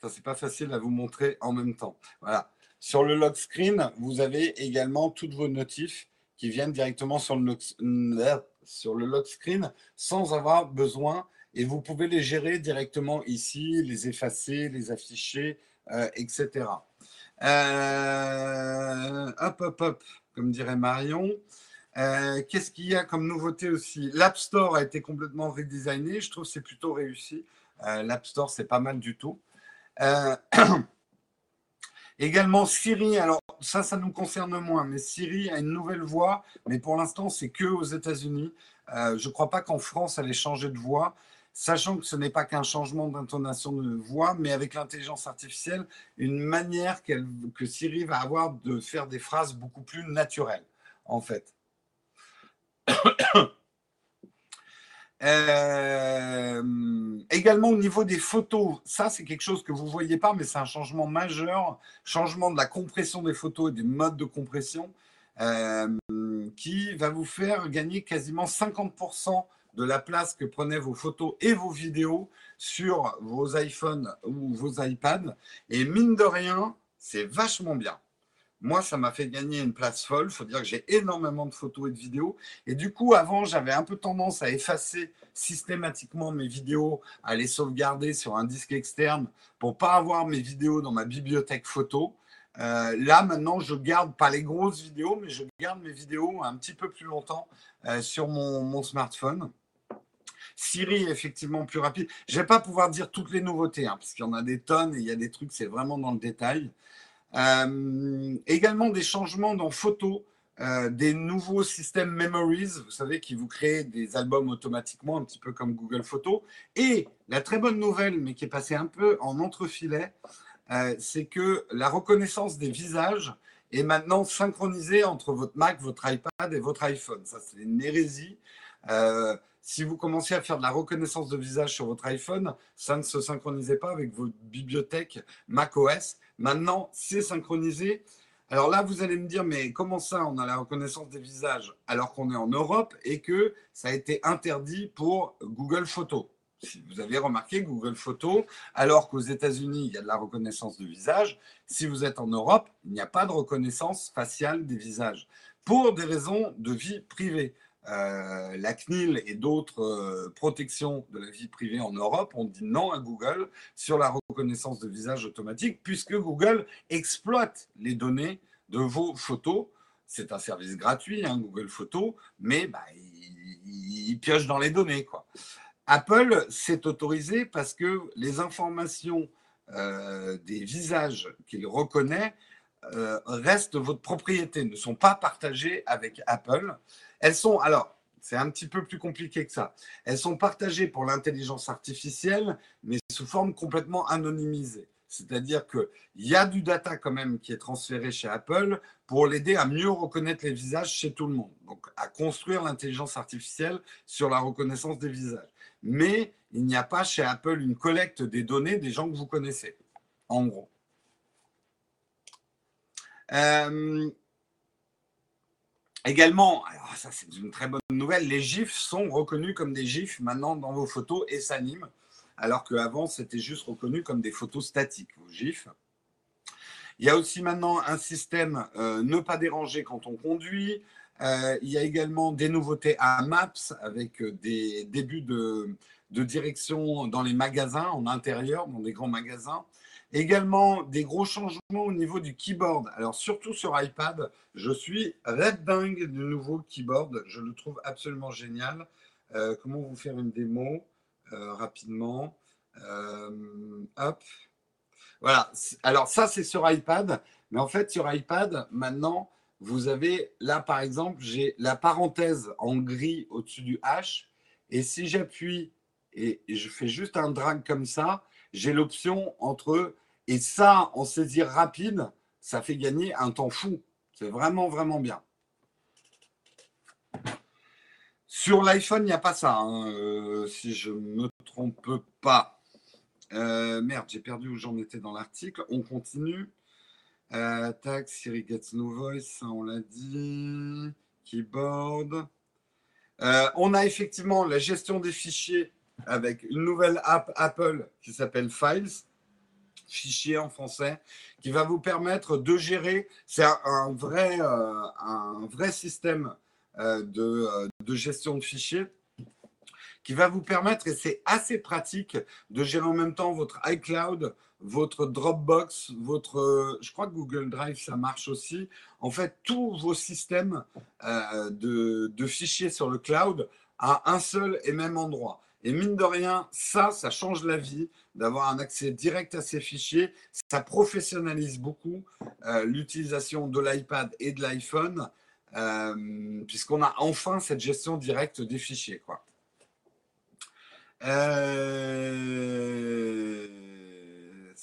ça c'est pas facile à vous montrer en même temps. Voilà, sur le lock screen, vous avez également toutes vos notifs qui viennent directement sur le, lock, sur le lock screen sans avoir besoin et vous pouvez les gérer directement ici, les effacer, les afficher, euh, etc. Euh, hop, hop, hop, comme dirait Marion. Euh, qu'est-ce qu'il y a comme nouveauté aussi? L'App Store a été complètement redesigné. Je trouve que c'est plutôt réussi. L'App Store, c'est pas mal du tout. Également Siri, alors ça, ça nous concerne moins, mais Siri a une nouvelle voix, mais pour l'instant, c'est que aux États-Unis. Euh, je ne crois pas qu'en France, elle ait changé de voix, sachant que ce n'est pas qu'un changement d'intonation de voix, mais avec l'intelligence artificielle, une manière que Siri va avoir de faire des phrases beaucoup plus naturelles, en fait. Euh, également au niveau des photos, ça c'est quelque chose que vous ne voyez pas, mais c'est un changement majeur, changement de la compression des photos et des modes de compression, euh, qui va vous faire gagner quasiment 50% de la place que prenaient vos photos et vos vidéos sur vos iPhones ou vos iPads. Et mine de rien, c'est vachement bien. moi, ça m'a fait gagner une place folle. Il faut dire que j'ai énormément de photos et de vidéos. Et du coup, avant, j'avais un peu tendance à effacer systématiquement mes vidéos, à les sauvegarder sur un disque externe pour pas avoir mes vidéos dans ma bibliothèque photo. Euh, là, maintenant, je garde pas les grosses vidéos, mais je garde mes vidéos un petit peu plus longtemps euh, sur mon, smartphone. Siri effectivement plus rapide. Je ne vais pas pouvoir dire toutes les nouveautés, hein, parce qu'il y en a des tonnes et il y a des trucs, c'est vraiment dans le détail. Euh, également des changements dans photo, des nouveaux systèmes Memories, vous savez, qui vous créent des albums automatiquement, un petit peu comme Google Photos. Et la très bonne nouvelle, mais qui est passée un peu en entrefilet, euh, c'est que la reconnaissance des visages est maintenant synchronisée entre votre Mac, votre iPad et votre iPhone. Ça, c'est une hérésie. Euh, si vous commencez à faire de la reconnaissance de visage sur votre iPhone, ça ne se synchronisait pas avec votre bibliothèque macOS. Maintenant, c'est synchronisé. Alors là, vous allez me dire, mais comment ça, on a la reconnaissance des visages alors qu'on est en Europe et que ça a été interdit pour Google Photos si vous avez remarqué, Google Photos, alors qu'aux États-Unis, il y a de la reconnaissance de visage, si vous êtes en Europe, il n'y a pas de reconnaissance faciale des visages, pour des raisons de vie privée. Euh, la CNIL et d'autres euh, protections de la vie privée en Europe ont dit non à Google sur la reconnaissance de visage automatique, puisque Google exploite les données de vos photos. C'est un service gratuit, hein, Google Photos, mais bah, il, pioche dans les données. Apple s'est autorisé parce que les informations euh, des visages qu'il reconnaît restent votre propriété, ne sont pas partagées avec Apple. Elles sont, alors, c'est un petit peu plus compliqué que ça. Elles sont partagées pour l'intelligence artificielle, mais sous forme complètement anonymisée. C'est-à-dire qu'il y a du data quand même qui est transféré chez Apple pour l'aider à mieux reconnaître les visages chez tout le monde. Donc à construire l'intelligence artificielle sur la reconnaissance des visages mais il n'y a pas chez Apple une collecte des données des gens que vous connaissez, en gros. Euh, également, ça c'est une très bonne nouvelle, les GIFs sont reconnus comme des GIFs maintenant dans vos photos et s'animent, alors qu'avant c'était juste reconnu comme des photos statiques, vos GIFs. Il y a aussi maintenant un système euh, ne pas déranger quand on conduit, euh, il y a également des nouveautés à Maps avec euh, des débuts de, direction dans les magasins, en intérieur, dans des grands magasins. Également des gros changements au niveau du keyboard. Alors surtout sur iPad, je suis red dingue du nouveau keyboard. Je le trouve absolument génial. Euh, comment vous faire une démo rapidement? Hop. Voilà. Alors ça c'est sur iPad, mais en fait sur iPad maintenant vous avez là, par exemple, j'ai la parenthèse en gris au-dessus du H. Et si j'appuie et je fais juste un drag comme ça, j'ai l'option entre et ça, en saisir rapide, ça fait gagner un temps fou. C'est vraiment, vraiment bien. Sur l'iPhone, il n'y a pas ça, hein, euh, si je ne me trompe pas. Euh, merde, j'ai perdu où j'en étais dans l'article. On continue. Euh, Siri gets no voice, on l'a dit. Keyboard. On a effectivement la gestion des fichiers avec une nouvelle app Apple qui s'appelle Files, fichier en français, qui va vous permettre de gérer. C'est un, vrai, euh, un vrai système de, de gestion de fichiers qui va vous permettre, et c'est assez pratique, de gérer en même temps votre iCloud, votre Dropbox, votre, euh, je crois que Google Drive, ça marche aussi. En fait, tous vos systèmes euh, de, fichiers sur le cloud à un seul et même endroit. Et mine de rien, ça, ça change la vie d'avoir un accès direct à ces fichiers. Ça professionnalise beaucoup euh, l'utilisation de l'iPad et de l'iPhone, puisqu'on a enfin cette gestion directe des fichiers. Quoi. Euh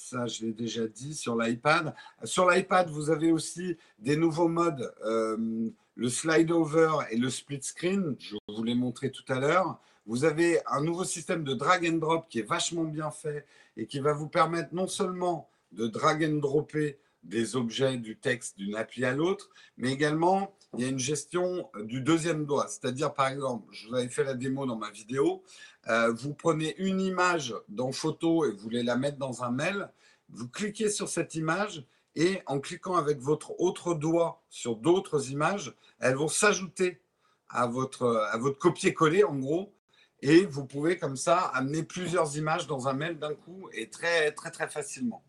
ça je l'ai déjà dit sur l'iPad. Sur l'iPad, vous avez aussi des nouveaux modes, euh, le slide over et le split screen, je vous l'ai montré tout à l'heure. Vous avez un nouveau système de drag and drop qui est vachement bien fait et qui va vous permettre non seulement de drag and dropper des objets du texte d'une appli à l'autre, mais également il y a une gestion du deuxième doigt. C'est-à-dire, par exemple, je vous avais fait la démo dans ma vidéo, euh, vous prenez une image dans photo et vous voulez la mettre dans un mail, vous cliquez sur cette image et en cliquant avec votre autre doigt sur d'autres images, elles vont s'ajouter à votre, à votre copier-coller en gros. Et vous pouvez comme ça amener plusieurs images dans un mail d'un coup et très très très facilement.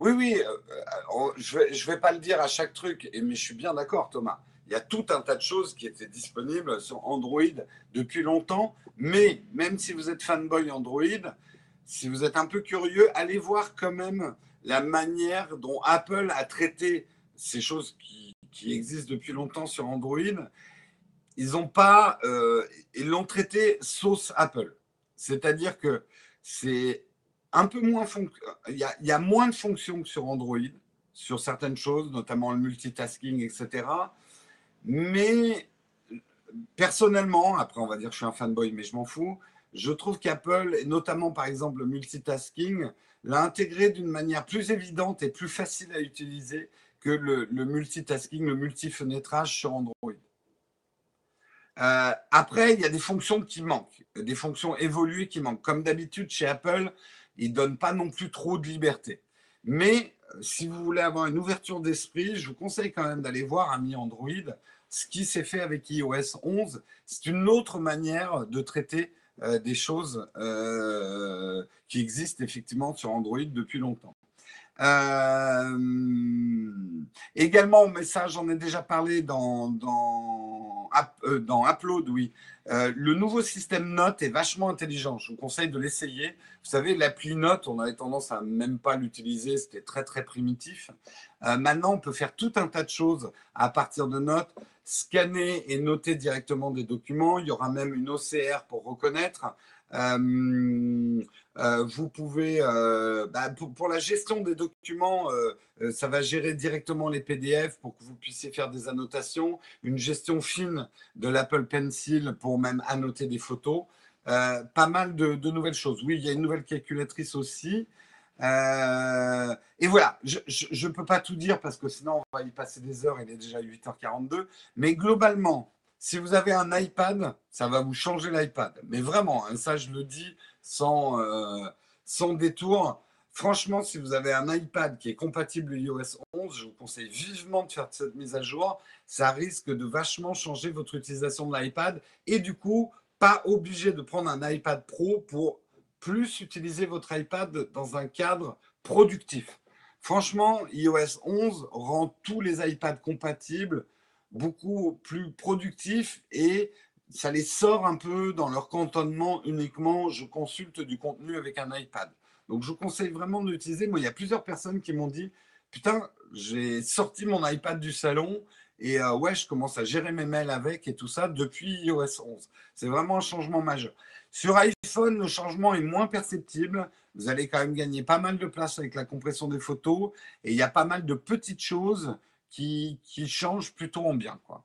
Oui, oui, euh, euh, je ne vais, vais pas le dire à chaque truc, mais je suis bien d'accord, Thomas. Il y a tout un tas de choses qui étaient disponibles sur Android depuis longtemps, mais même si vous êtes fanboy Android, si vous êtes un peu curieux, allez voir quand même la manière dont Apple a traité ces choses qui, existent depuis longtemps sur Android. Ils ont pas, euh, ils l'ont traité sauce Apple, c'est-à-dire que c'est un peu moins il y, a, il y a moins de fonctions que sur Android sur certaines choses, notamment le multitasking, etc. Mais personnellement, après on va dire que je suis un fanboy, mais je m'en fous, je trouve qu'Apple, et notamment par exemple le multitasking, l'a intégré d'une manière plus évidente et plus facile à utiliser que le, multitasking, le multifenêtrage sur Android. Euh, après, il y a des fonctions qui manquent, des fonctions évoluées qui manquent. Comme d'habitude chez Apple, ils ne donnent pas non plus trop de liberté. Mais euh, si vous voulez avoir une ouverture d'esprit, je vous conseille quand même d'aller voir ami Android ce qui s'est fait avec iOS 11. C'est une autre manière de traiter euh, des choses qui existent effectivement sur Android depuis longtemps. Également, au message, j'en ai déjà parlé dans, dans, dans Upload, oui. Euh, le nouveau système Note est vachement intelligent. Je vous conseille de l'essayer. Vous savez, l'appli Note, on avait tendance à même pas l'utiliser. C'était très, très primitif. Euh, maintenant, on peut faire tout un tas de choses à partir de Note. Scanner et noter directement des documents. Il y aura même une OCR pour reconnaître. Vous pouvez, bah, pour, la gestion des documents, ça va gérer directement les PDF pour que vous puissiez faire des annotations, une gestion fine de l'Apple Pencil pour même annoter des photos. pas mal de, nouvelles choses. Oui, il y a une nouvelle calculatrice aussi. et voilà, je ne peux pas tout dire parce que sinon on va y passer des heures, il est déjà 8h42. Mais globalement, si vous avez un iPad, ça va vous changer l'iPad. Mais vraiment, hein, ça je le dis sans, euh, sans détour. Franchement, si vous avez un iPad qui est compatible iOS 11, je vous conseille vivement de faire cette mise à jour. Ça risque de vachement changer votre utilisation de l'iPad et du coup, pas obligé de prendre un iPad Pro pour plus utiliser votre iPad dans un cadre productif. Franchement, iOS 11 rend tous les iPads compatibles beaucoup plus productifs et ça les sort un peu dans leur cantonnement uniquement. Je consulte du contenu avec un iPad. Donc, je conseille vraiment de l'utiliser. Moi, il y a plusieurs personnes qui m'ont dit Putain, j'ai sorti mon iPad du salon et euh, ouais, je commence à gérer mes mails avec et tout ça depuis iOS 11. C'est vraiment un changement majeur. Sur iPhone, le changement est moins perceptible. Vous allez quand même gagner pas mal de place avec la compression des photos et il y a pas mal de petites choses qui, change plutôt en bien. Quoi.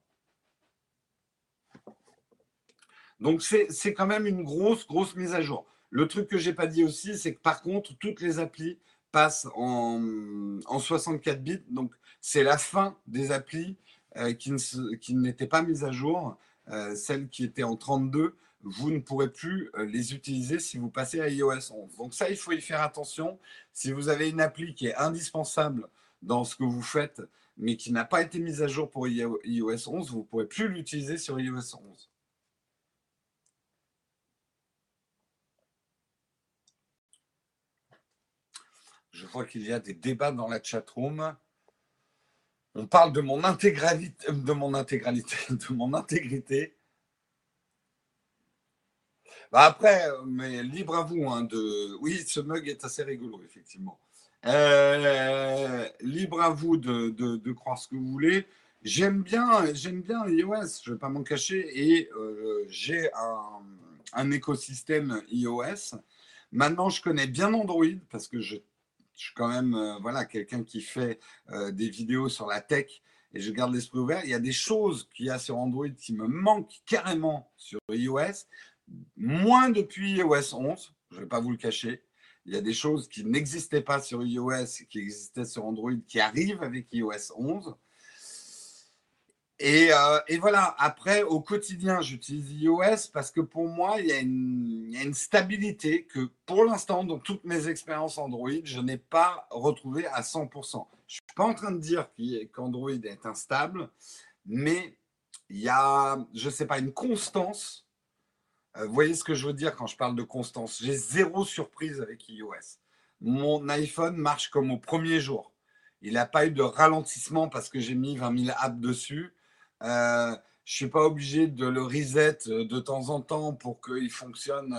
Donc c'est quand même une grosse, grosse mise à jour. Le truc que j'ai pas dit aussi, c'est que par contre, toutes les applis passent en, en 64 bits. Donc c'est la fin des applis euh, qui n'étaient pas mises à jour. Euh, celles qui étaient en 32, vous ne pourrez plus euh, les utiliser si vous passez à iOS 11. Donc ça, il faut y faire attention. Si vous avez une appli qui est indispensable dans ce que vous faites, mais qui n'a pas été mise à jour pour iOS 11, vous ne pourrez plus l'utiliser sur iOS 11. Je vois qu'il y a des débats dans la chatroom. On parle de mon intégralité, de mon intégralité, de mon intégrité. Bah, après, mais libre à vous. Hein, de... Oui, ce mug est assez rigolo, effectivement. Euh, libre à vous de, croire ce que vous voulez. J'aime bien, j'aime bien iOS, je ne vais pas m'en cacher, et euh, j'ai un, écosystème iOS. Maintenant, je connais bien Android parce que je, suis quand même euh, voilà, quelqu'un qui fait des vidéos sur la tech et je garde l'esprit ouvert. Il y a des choses qu'il y a sur Android qui me manquent carrément sur iOS, moins depuis iOS 11, je ne vais pas vous le cacher. Il y a des choses qui n'existaient pas sur iOS, qui existaient sur Android, qui arrivent avec iOS 11. Et, euh, et, voilà, après, au quotidien, j'utilise iOS parce que pour moi, il y, a une, il y, a une, stabilité que pour l'instant, dans toutes mes expériences Android, je n'ai pas retrouvé à 100%. Je ne suis pas en train de dire qu'Android est instable, mais il y a, je ne sais pas, une constance. Euh, vous voyez ce que je veux dire quand je parle de constance? J'ai zéro surprise avec iOS. Mon iPhone marche comme au premier jour. Il n'a pas eu de ralentissement parce que j'ai mis 20 000 apps dessus. Euh, je suis pas obligé de le reset euh, de temps en temps pour qu'il fonctionne.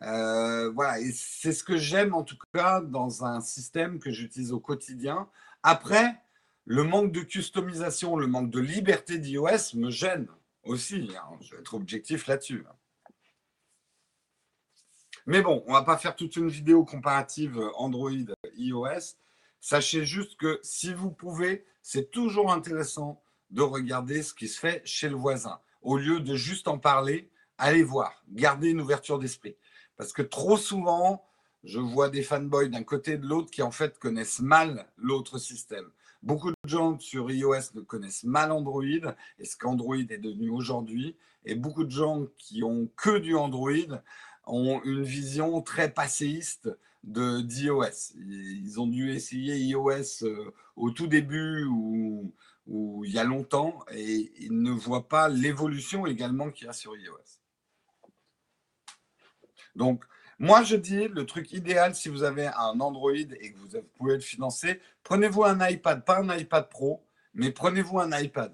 Voilà, c'est ce que j'aime en tout cas dans un système que j'utilise au quotidien. Après, le manque de customisation, le manque de liberté d'iOS me gêne aussi. Hein. Je vais être objectif là-dessus. Mais bon, on va pas faire toute une vidéo comparative Android-iOS. Sachez juste que si vous pouvez, c'est toujours intéressant de regarder ce qui se fait chez le voisin. Au lieu de juste en parler, allez voir, gardez une ouverture d'esprit. Parce que trop souvent, je vois des fanboys d'un côté et de l'autre qui en fait connaissent mal l'autre système. Beaucoup de gens sur iOS ne connaissent mal Android et ce qu'Android est devenu aujourd'hui. Et beaucoup de gens qui ont que du Android ont une vision très passéiste de d'iOS. Ils ont dû essayer iOS euh, au tout début ou ou il y a longtemps et ils ne voient pas l'évolution également qu'il y a sur iOS. Donc, moi, je dis, le truc idéal, si vous avez un Android et que vous pouvez le financer, prenez-vous un iPad, pas un iPad Pro, mais prenez-vous un iPad.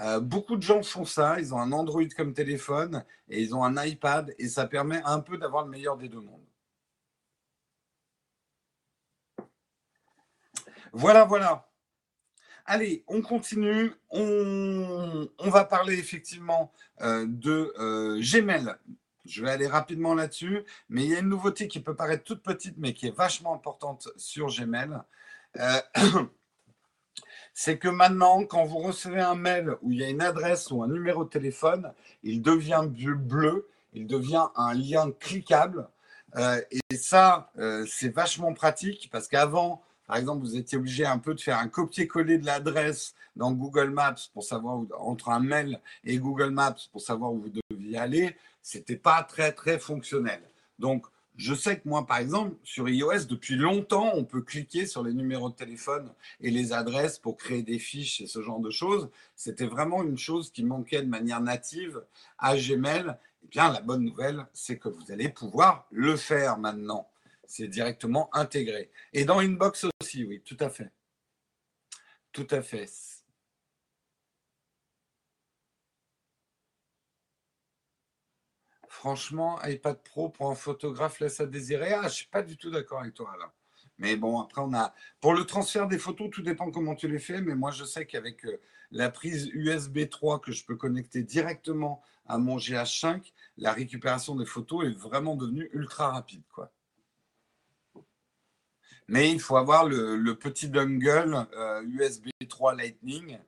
Euh, beaucoup de gens font ça, ils ont un Android comme téléphone et ils ont un iPad et ça permet un peu d'avoir le meilleur des deux mondes. Voilà, voilà. Allez, on continue. On, va parler effectivement euh, de euh, Gmail. Je vais aller rapidement là-dessus, mais il y a une nouveauté qui peut paraître toute petite, mais qui est vachement importante sur Gmail. Euh, c'est que maintenant, quand vous recevez un mail où il y a une adresse ou un numéro de téléphone, il devient bleu, il devient un lien cliquable. et ça, c'est vachement pratique parce qu'avant, par exemple, vous étiez obligé un peu de faire un copier-coller de l'adresse dans Google Maps pour savoir où, entre un mail et Google Maps pour savoir où vous deviez aller. C'était pas très très fonctionnel. Donc, je sais que moi, par exemple, sur iOS, depuis longtemps, on peut cliquer sur les numéros de téléphone et les adresses pour créer des fiches et ce genre de choses. C'était vraiment une chose qui manquait de manière native à Gmail. Eh bien, la bonne nouvelle, c'est que vous allez pouvoir le faire maintenant c'est directement intégré. Et dans Inbox aussi, oui, tout à fait. Tout à fait. Franchement, iPad Pro pour un photographe laisse à désirer. Ah, je suis pas du tout d'accord avec toi là. Mais bon, après, on a. Pour le transfert des photos, tout dépend comment tu les fais. Mais moi, je sais qu'avec euh, la prise USB 3 que je peux connecter directement à mon GH5, la récupération des photos est vraiment devenue ultra rapide. Quoi. Mais il faut avoir le, petit dongle USB euh, 3 Lightning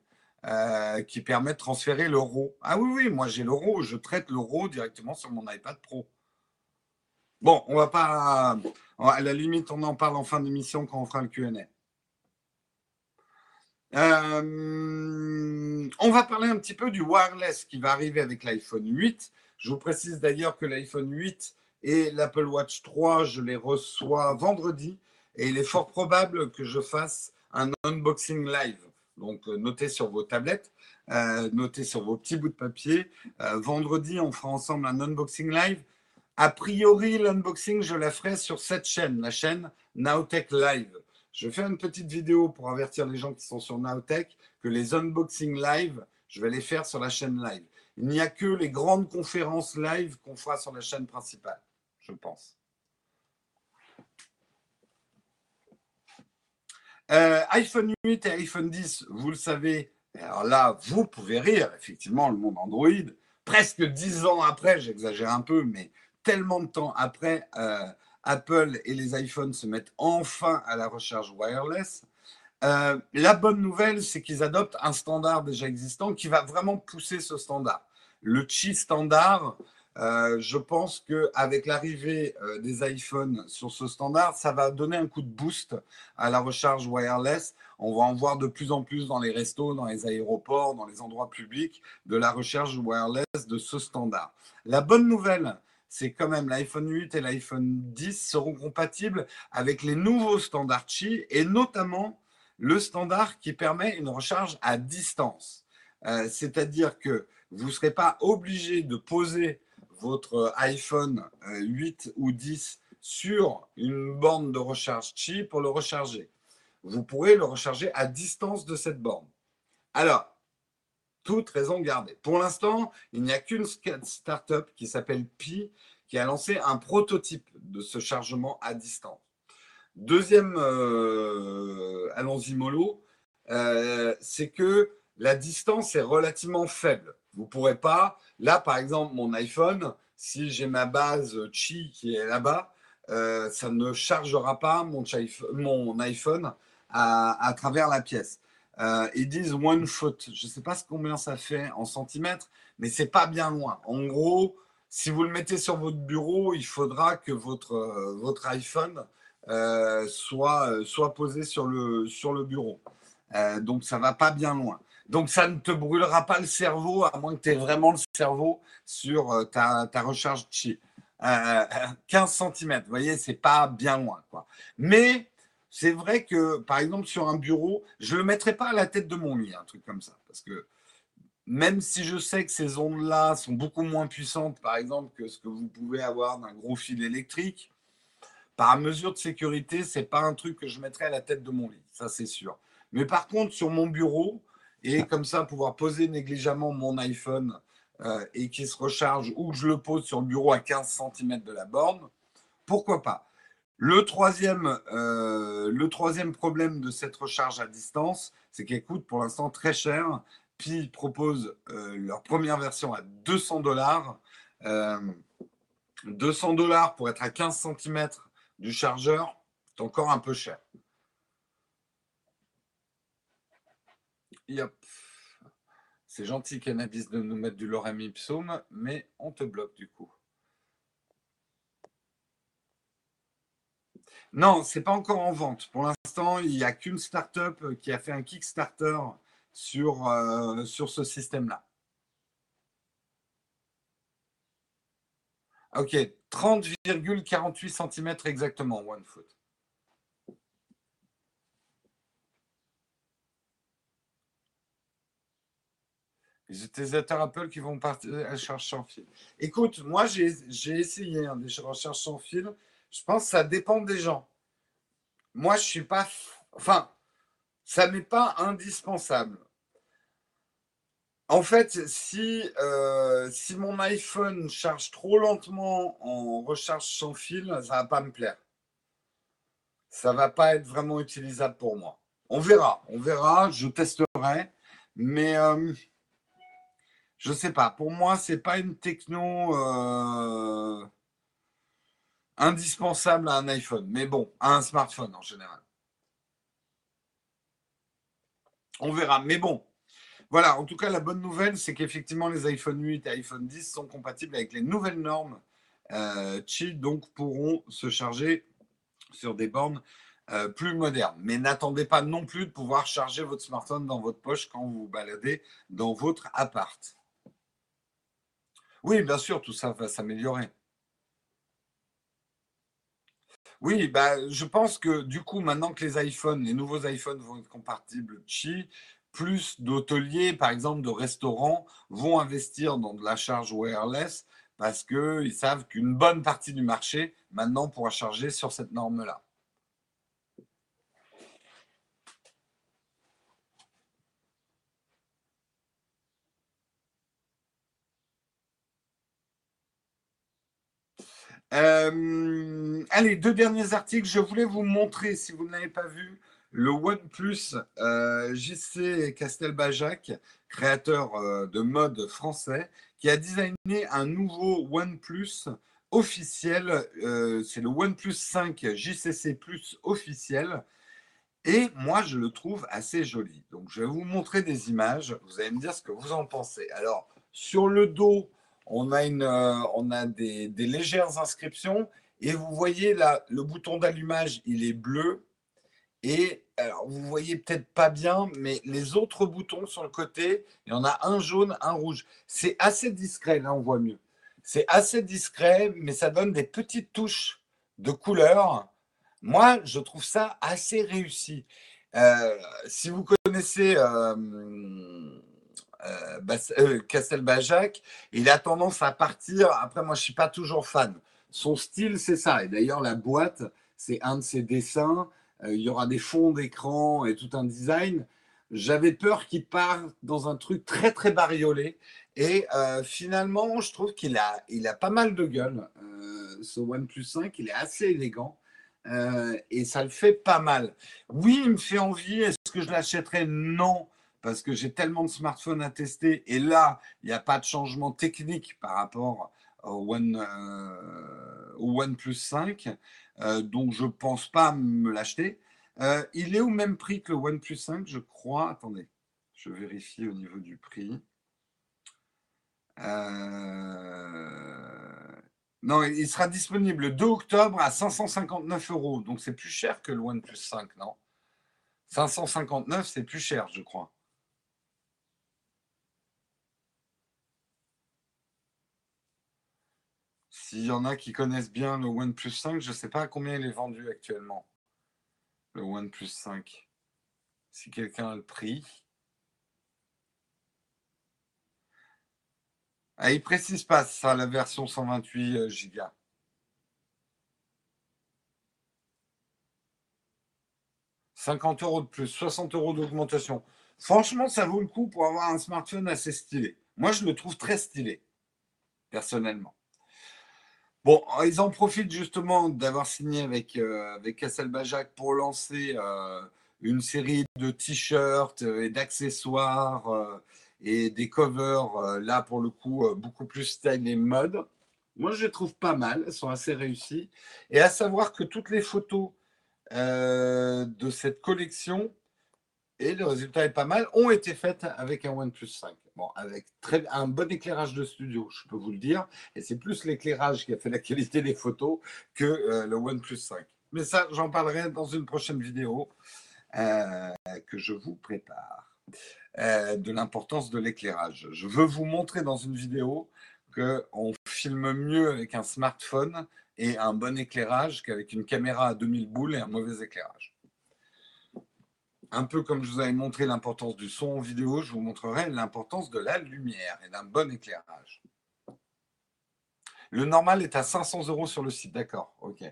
euh, qui permet de transférer le RAW. Ah oui, oui, moi j'ai le RAW, je traite le RAW directement sur mon iPad Pro. Bon, on va pas. À la limite, on en parle en fin d'émission quand on fera le QA. Euh, on va parler un petit peu du wireless qui va arriver avec l'iPhone 8. Je vous précise d'ailleurs que l'iPhone 8 et l'Apple Watch 3, je les reçois vendredi et il est fort probable que je fasse un unboxing live. Donc, euh, notez sur vos tablettes, euh, notez sur vos petits bouts de papier. Euh, vendredi, on fera ensemble un unboxing live. A priori, l'unboxing, je la ferai sur cette chaîne, la chaîne Nowtech Live. Je fais une petite vidéo pour avertir les gens qui sont sur Nowtech que les unboxing live, je vais les faire sur la chaîne live. Il n'y a que les grandes conférences live qu'on fera sur la chaîne principale, je pense. Euh, iPhone 8 et iPhone 10, vous le savez, alors là, vous pouvez rire, effectivement, le monde Android, presque dix ans après, j'exagère un peu, mais tellement de temps après, euh, Apple et les iPhones se mettent enfin à la recharge wireless. Euh, la bonne nouvelle, c'est qu'ils adoptent un standard déjà existant qui va vraiment pousser ce standard. Le Qi standard Euh, je pense qu'avec l'arrivée euh, des iPhones sur ce standard, ça va donner un coup de boost à la recharge wireless. On va en voir de plus en plus dans les restos, dans les aéroports, dans les endroits publics, de la recharge wireless de ce standard. La bonne nouvelle, c'est quand même l'iPhone 8 et l'iPhone 10 seront compatibles avec les nouveaux standards Qi et notamment le standard qui permet une recharge à distance. Euh, c'est-à-dire que vous ne serez pas obligé de poser votre iPhone 8 euh, ou 10 sur une borne de recharge Qi pour le recharger. Vous pourrez le recharger à distance de cette borne. Alors, toute raison gardée. Pour l'instant, il n'y a qu'une startup qui s'appelle Pi qui a lancé un prototype de ce chargement à distance. Deuxième, euh, allons-y mollo, euh, c'est que la distance est relativement faible. Vous ne pourrez pas, là par exemple, mon iPhone, si j'ai ma base Qi qui est là-bas, euh, ça ne chargera pas mon, iPhone à, travers la pièce. Euh, ils disent one foot. Je ne sais pas combien ça fait en centimètres, mais c'est pas bien loin. En gros, si vous le mettez sur votre bureau, il faudra que votre, euh, iPhone soit, posé sur le, bureau. donc ça va pas bien loin. Donc ça ne te brûlera pas le cerveau, à moins que tu aies vraiment le cerveau sur ta, ta recharge Qi. 15 cm, vous voyez, c'est pas bien loin. Quoi. Mais c'est vrai que, par exemple, sur un bureau, je ne le mettrai pas à la tête de mon lit, un truc comme ça. Parce que même si je sais que ces ondes-là sont beaucoup moins puissantes, par exemple, que ce que vous pouvez avoir d'un gros fil électrique, par mesure de sécurité, ce n'est pas un truc que je mettrai à la tête de mon lit, ça c'est sûr. Mais par contre, sur mon bureau, et comme ça, pouvoir poser négligemment mon iPhone euh, et qu'il se recharge ou que je le pose sur le bureau à 15 cm de la borne, pourquoi pas le troisième, euh, le troisième problème de cette recharge à distance, c'est qu'elle coûte pour l'instant très cher. Pi propose euh, leur première version à 200 dollars. 200 dollars pour être à 15 cm du chargeur, c'est encore un peu cher. C'est gentil, Cannabis, de nous mettre du lorem ipsum, mais on te bloque du coup. Non, c'est pas encore en vente. Pour l'instant, il n'y a qu'une startup qui a fait un Kickstarter sur, euh, sur ce système-là. Ok, 30,48 cm exactement, OneFoot. Utilisateurs Apple qui vont partir à charge sans fil. Écoute, moi j'ai essayé hein, des recherches sans fil. Je pense que ça dépend des gens. Moi, je suis pas. Enfin, ça n'est pas indispensable. En fait, si, euh, si mon iPhone charge trop lentement en recharge sans fil, ça ne va pas me plaire. Ça ne va pas être vraiment utilisable pour moi. On verra, on verra, je testerai. Mais euh, je sais pas, pour moi, ce n'est pas une techno. Euh, indispensable à un iPhone, mais bon, à un smartphone en général. On verra, mais bon. Voilà, en tout cas, la bonne nouvelle, c'est qu'effectivement, les iPhone 8 et iPhone 10 sont compatibles avec les nouvelles normes euh, donc pourront se charger sur des bornes euh, plus modernes. Mais n'attendez pas non plus de pouvoir charger votre smartphone dans votre poche quand vous vous baladez dans votre appart. Oui, bien sûr, tout ça va s'améliorer. Oui, bah, je pense que du coup, maintenant que les iPhones, les nouveaux iPhones vont être compatibles Qi, plus d'hôteliers, par exemple de restaurants, vont investir dans de la charge wireless parce qu'ils savent qu'une bonne partie du marché maintenant pourra charger sur cette norme-là. Euh, allez, deux derniers articles. Je voulais vous montrer, si vous ne l'avez pas vu, le OnePlus euh, JC Castelbajac, créateur euh, de mode français, qui a designé un nouveau OnePlus officiel. C'est le OnePlus 5 JCC Plus officiel. Et moi, je le trouve assez joli. Donc, je vais vous montrer des images. Vous allez me dire ce que vous en pensez. Alors, sur le dos, on a, euh, des, légères inscriptions. Et vous voyez là, le bouton d'allumage, il est bleu. Et alors, vous voyez peut-être pas bien, mais les autres boutons sur le côté, il y en a un jaune, un rouge. C'est assez discret, là on voit mieux. C'est assez discret, mais ça donne des petites touches de couleur. Moi, je trouve ça assez réussi. Euh, si vous connaissez euh, Castelbajac, il a tendance à partir. Après, moi, je suis pas toujours fan. Son style, c'est ça. Et d'ailleurs, la boîte, c'est un de ses dessins. Euh, il y aura des fonds d'écran et tout un design. J'avais peur qu'il parte dans un truc très très bariolé. Et finalement, je trouve qu'il a, il a pas mal de gueule. ce OnePlus 5, il est assez élégant. et ça le fait pas mal. Oui, il me fait envie. Est-ce que je l'achèterais Non parce que j'ai tellement de smartphones à tester et là, il n'y a pas de changement technique par rapport au, One, euh, OnePlus 5, euh, donc je ne pense pas me l'acheter. Euh, il est au même prix que le OnePlus 5, je crois. Attendez, je vérifie au niveau du prix. Non, il sera disponible le 2 octobre à 559 euros. Donc c'est plus cher que le OnePlus 5, non? 559, c'est plus cher, je crois. S'il y en a qui connaissent bien le OnePlus 5, je ne sais pas à combien il est vendu actuellement. Le OnePlus 5. Si quelqu'un a le prix. Ah, il précise pas ça, la version 128 euh, Go. « 50 euros de plus, 60 euros d'augmentation. Franchement, ça vaut le coup pour avoir un smartphone assez stylé. Moi, je le trouve très stylé, personnellement. Bon, ils en profitent justement d'avoir signé avec, euh, avec pour lancer euh, une série de t-shirts et d'accessoires euh, et des covers, là pour le coup, beaucoup plus style et mode. Moi, je les trouve pas mal, elles sont assez réussies. Et à savoir que toutes les photos de cette collection et le résultat est pas mal, ont été faites avec un OnePlus 5. Bon, avec un bon éclairage de studio, je peux vous le dire. Et c'est plus l'éclairage qui a fait la qualité des photos que euh, le OnePlus 5. Mais ça, j'en parlerai dans une prochaine vidéo euh, que je vous prépare. Euh, de l'importance de l'éclairage. Je veux vous montrer dans une vidéo qu'on filme mieux avec un smartphone et un bon éclairage qu'avec une caméra à 2000 boules et un mauvais éclairage un peu comme je vous avais montré l'importance du son en vidéo, je vous montrerai l'importance de la lumière et d'un bon éclairage. Le normal est à 500 euros sur le site, d'accord, ok.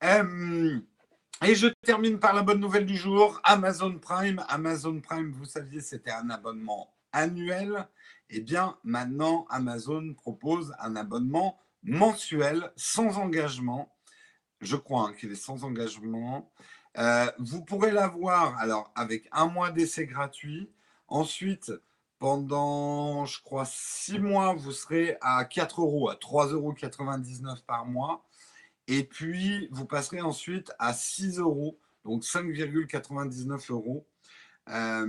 Et je termine par la bonne nouvelle du jour, Amazon Prime. Amazon Prime, vous saviez, c'était un abonnement annuel. Eh bien, maintenant, Amazon propose un abonnement mensuel sans engagement je crois, hein, qu'il est sans engagement. Euh, vous pourrez l'avoir alors avec un mois d'essai gratuit. Ensuite, pendant, je crois, six mois, vous serez à 4 euros, à 3,99 euros par mois. Et puis, vous passerez ensuite à 6 euros, donc 5,99 euros. Euh,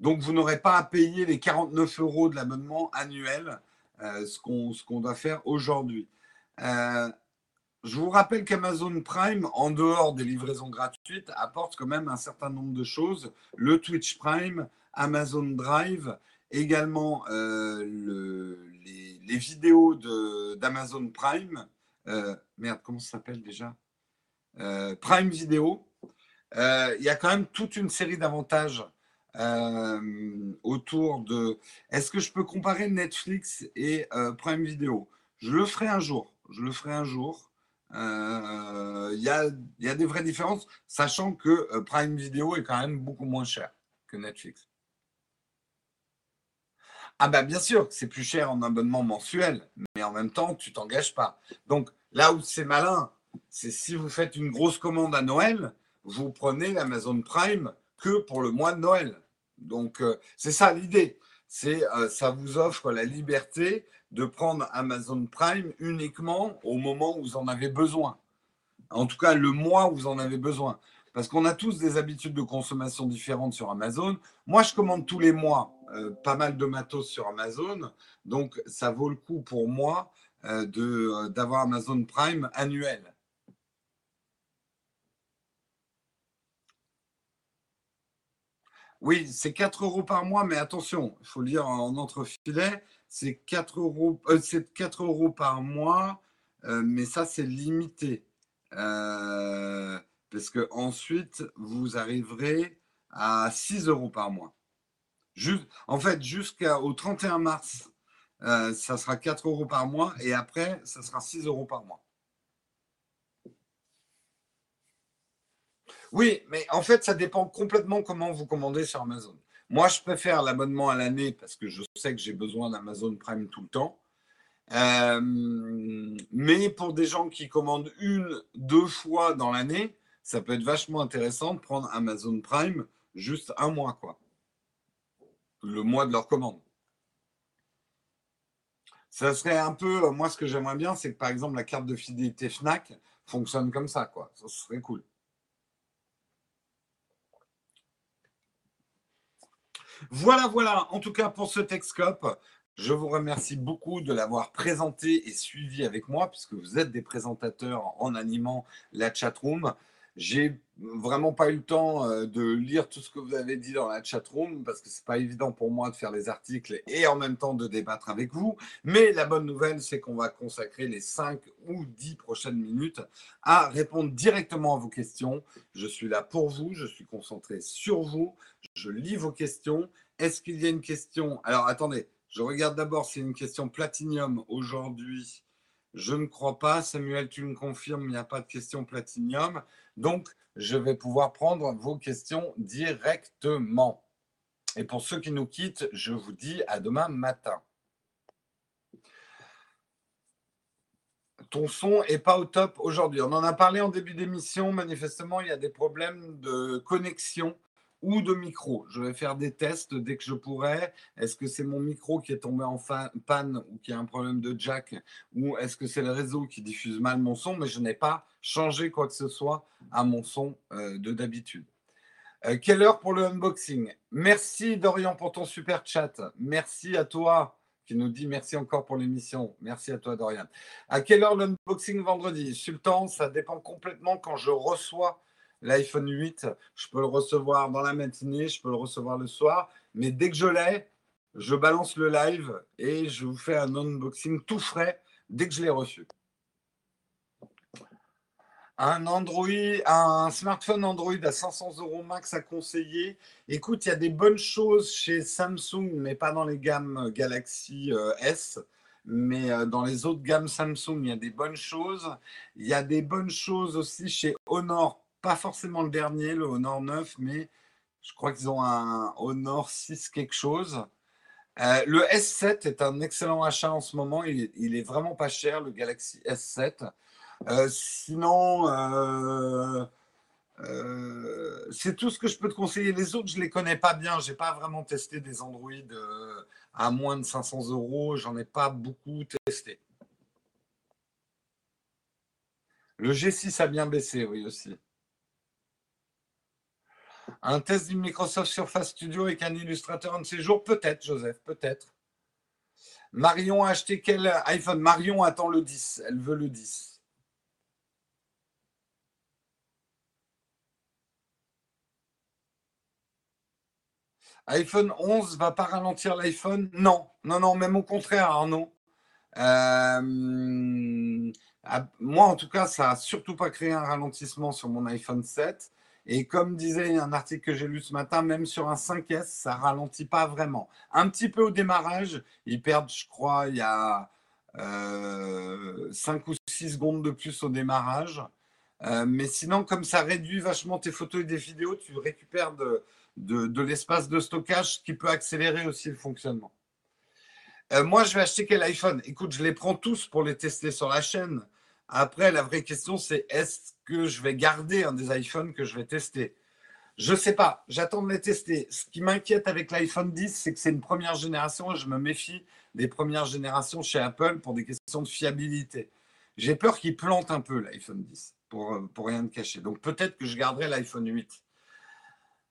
donc, vous n'aurez pas à payer les 49 euros de l'abonnement annuel, euh, ce qu'on doit faire aujourd'hui. Je vous rappelle qu'Amazon Prime, en dehors des livraisons gratuites, apporte quand même un certain nombre de choses. Le Twitch Prime, Amazon Drive, également euh, les, vidéos d'Amazon Prime. Euh, merde, comment ça s'appelle déjà? Euh, Prime Video. Il y a quand même toute une série d'avantages autour de. Est-ce que je peux comparer Netflix et Prime Video? Je le ferai un jour. Je le ferai un jour. Euh, il y, a, y, a, des vraies différences, sachant que euh, Prime Video est quand même beaucoup moins cher que Netflix. Ah ben bien sûr, c'est plus cher en abonnement mensuel, mais en même temps, tu t'engages pas. Donc là où c'est malin, c'est si vous faites une grosse commande à Noël, vous prenez l'Amazon Prime que pour le mois de Noël. Donc euh, c'est ça l'idée. C'est ça vous offre la liberté de prendre Amazon Prime uniquement au moment où vous en avez besoin. En tout cas, le mois où vous en avez besoin. parce qu'on a tous des habitudes de consommation différentes sur Amazon. Moi, je commande tous les mois euh, pas mal de matos sur Amazon, donc ça vaut le coup pour moi euh, de d'avoir Amazon Prime annuel. Oui, c'est 4 euros par mois, mais attention, il faut le dire en entrefilet, c'est 4 euros, euh, c'est 4 euros par mois, mais ça, c'est limité. parce que ensuite, vous arriverez à 6 euros par mois en fait, jusqu'au 31 mars, euh, ça sera 4 euros par mois et après, ça sera 6 euros par mois. Oui, mais en fait, ça dépend complètement comment vous commandez sur Amazon. Moi, je préfère l'abonnement à l'année parce que je sais que j'ai besoin d'Amazon Prime tout le temps. Euh, mais pour des gens qui commandent une, deux fois dans l'année, ça peut être vachement intéressant de prendre Amazon Prime juste un mois, quoi le mois de leur commande. Ça serait un peu, euh, moi ce que j'aimerais bien, c'est que par exemple la carte de fidélité FNAC fonctionne comme ça, quoi. Ça serait cool. Voilà, voilà, en tout cas pour ce Texcope, je vous remercie beaucoup de l'avoir présenté et suivi avec moi, puisque vous êtes des présentateurs en animant la chatroom. J'ai vraiment pas eu le temps euh, de lire tout ce que vous avez dit dans la chatroom parce que c'est pas évident pour moi de faire les articles et en même temps de débattre avec vous. Mais la bonne nouvelle, c'est qu'on va consacrer les 5 ou 10 prochaines minutes à répondre directement à vos questions. Je suis là pour vous, je suis concentré sur vous, je lis vos questions. Est-ce qu'il y a une question? Alors attendez, je regarde d'abord s'il y a une question platinium aujourd'hui. Je ne crois pas. Samuel, tu me confirmes, il n'y a pas de question platinium. Donc, je vais pouvoir prendre vos questions directement. Et pour ceux qui nous quittent, je vous dis à demain matin. Ton son est pas au top aujourd'hui. On en a parlé en début d'émission. Manifestement, il y a des problèmes de connexion ou de micro. Je vais faire des tests dès que je pourrai. Est-ce que c'est mon micro qui est tombé en panne ou qui a un problème de jack ou est-ce que c'est le réseau qui diffuse mal mon son? Mais je n'ai pas changé quoi que ce soit à mon son euh, de d'habitude. Euh, quelle heure pour le unboxing? Merci Dorian pour ton super chat. Merci à toi qui nous dit merci encore pour l'émission. Merci à toi Dorian. À quelle heure l'unboxing vendredi? Sultan, ça dépend complètement quand je reçois L'iPhone 8, je peux le recevoir dans la matinée, je peux le recevoir le soir, mais dès que je l'ai, je balance le live et je vous fais un unboxing tout frais dès que je l'ai reçu. Un Android, un smartphone Android à 500 euros max à conseiller. Écoute, il y a des bonnes choses chez Samsung, mais pas dans les gammes Galaxy euh, S. Mais euh, dans les autres gammes Samsung, il y a des bonnes choses. Il y a des bonnes choses aussi chez Honor pas forcément le dernier, le Honor 9, mais je crois qu'ils ont un Honor 6 quelque chose. Euh, le S7 est un excellent achat en ce moment. Il est, vraiment pas cher, le Galaxy S7. Euh, sinon, euh, c'est tout ce que je peux te conseiller. Les autres, je ne les connais pas bien. Je n'ai pas vraiment testé des Android à moins de 500 euros. J'en ai pas beaucoup testé. Le G6 a bien baissé, oui aussi. Un test du Microsoft Surface Studio avec un illustrateur un de ces jours? Peut-être, Joseph, peut-être. Marion a acheté quel iPhone? Marion attend le 10. Elle veut le 10. iPhone 11 va pas ralentir l'iPhone? Non, non, non, même au contraire, Arnaud. Euh, moi, en tout cas, ça n'a surtout pas créé un ralentissement sur mon iPhone 7. Et comme disait un article que j'ai lu ce matin, même sur un 5S, ça ralentit pas vraiment. Un petit peu au démarrage, ils perdent, je crois, il y a euh, 5 ou 6 secondes de plus au démarrage. Euh, mais sinon, comme ça réduit vachement tes photos et des vidéos, tu récupères de, de, l'espace de stockage qui peut accélérer aussi le fonctionnement. Euh, moi, je vais acheter quel iPhone? Écoute, je les prends tous pour les tester sur la chaîne. Après, la vraie question, c'est est-ce que je vais garder un des iPhones que je vais tester Je ne sais pas. J'attends de les tester. Ce qui m'inquiète avec l'iPhone 10, c'est que c'est une première génération et je me méfie des premières générations chez Apple pour des questions de fiabilité. J'ai peur qu'il plante un peu l'iPhone 10. pour, pour rien te cacher. Donc peut-être que je garderai l'iPhone 8.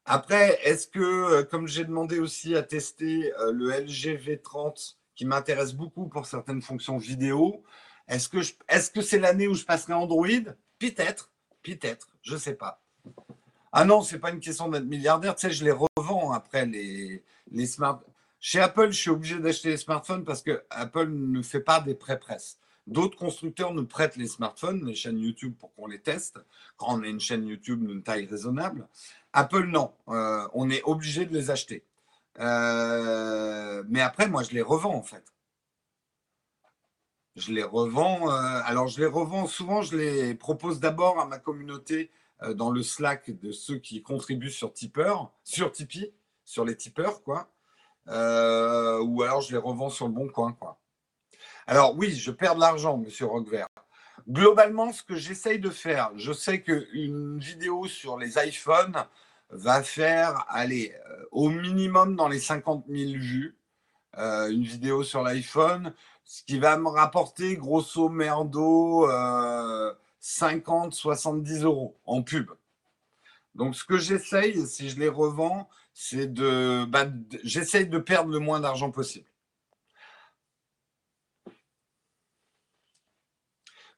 Après, est-ce que, euh, comme j'ai demandé aussi à tester euh, le LG V30, qui m'intéresse beaucoup pour certaines fonctions vidéo, est-ce que est-ce que c'est l'année où je passerai Android? Peut-être, peut-être, je ne sais pas. Ah non, c'est pas une question d'être milliardaire. Tu sais, je les revends après les, les smartphones. Chez Apple, je suis obligé d'acheter les smartphones parce que Apple ne fait pas des prêts presse. D'autres constructeurs nous prêtent les smartphones, les chaînes YouTube pour qu'on les teste, quand on a une chaîne YouTube d'une taille raisonnable. Apple, non. Euh, on est obligé de les acheter. Euh, mais après, moi, je les revends en fait. Je les revends. Euh, alors, je les revends souvent, je les propose d'abord à ma communauté dans le Slack de ceux qui contribuent sur Tipper, sur Tipeee, sur les tipeurs, quoi. ou alors je les revends sur le bon coin, quoi. Alors oui, je perds de l'argent, monsieur Roquevert. Globalement, ce que j'essaye de faire, je sais qu'une vidéo sur les iPhones va faire, allez, euh, au minimum dans les 50 000 vues, euh, une vidéo sur l'iPhone, ce qui va me rapporter grosso merdo 50, euh, 70 euros en pub. Donc ce que j'essaye, si je les revends, c'est de, bah, j'essaye de perdre le moins d'argent possible.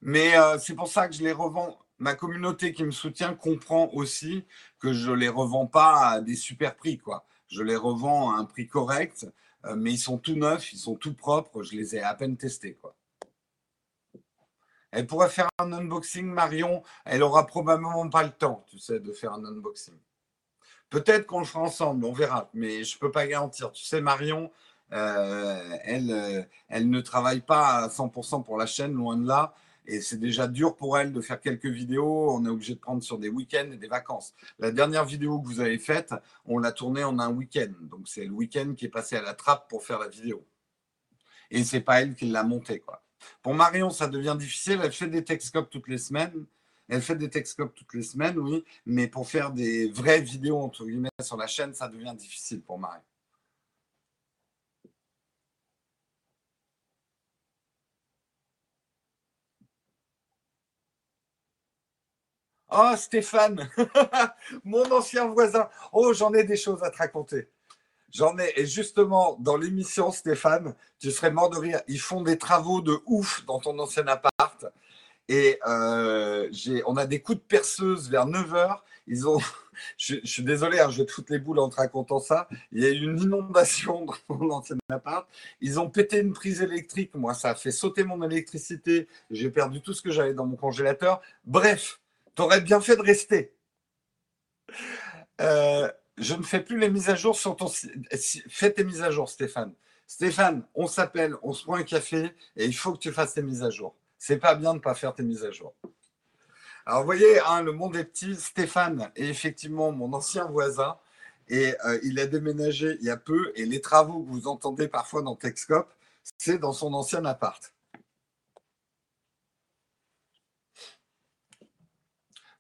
Mais euh, c'est pour ça que je les revends. Ma communauté qui me soutient comprend aussi que je ne les revends pas à des super prix. Quoi. Je les revends à un prix correct, mais ils sont tout neufs, ils sont tout propres. Je les ai à peine testés. Quoi. Elle pourrait faire un unboxing, Marion. Elle aura probablement pas le temps, tu sais, de faire un unboxing. Peut-être qu'on le fera ensemble, on verra, mais je ne peux pas garantir. Tu sais, Marion, euh, elle, elle ne travaille pas à 100% pour la chaîne, loin de là. Et c'est déjà dur pour elle de faire quelques vidéos. On est obligé de prendre sur des week-ends et des vacances. La dernière vidéo que vous avez faite, on l'a tournée en un week-end. Donc c'est le week-end qui est passé à la trappe pour faire la vidéo. Et c'est pas elle qui l'a montée. Quoi. Pour Marion, ça devient difficile. Elle fait des Texcopes toutes les semaines. Elle fait des Texcopes toutes les semaines, oui. Mais pour faire des vraies vidéos, entre guillemets, sur la chaîne, ça devient difficile pour Marion. Oh, Stéphane, mon ancien voisin. Oh, j'en ai des choses à te raconter. J'en ai, et justement, dans l'émission, Stéphane, tu serais mort de rire. Ils font des travaux de ouf dans ton ancien appart. Et euh, on a des coups de perceuse vers 9 h. Ils ont, je, suis désolé, hein, je vais te foutre les boules en te racontant ça. Il y a eu une inondation dans mon ancien appart. Ils ont pété une prise électrique. Moi, ça a fait sauter mon électricité. J'ai perdu tout ce que j'avais dans mon congélateur. Bref, T'aurais bien fait de rester. Euh, je ne fais plus les mises à jour sur ton. Fais tes mises à jour, Stéphane. Stéphane, on s'appelle, on se prend un café et il faut que tu fasses tes mises à jour. C'est pas bien de ne pas faire tes mises à jour. Alors, vous voyez, hein, le monde est petit. Stéphane est effectivement mon ancien voisin et euh, il a déménagé il y a peu. Et les travaux que vous entendez parfois dans Texcope, c'est dans son ancien appart.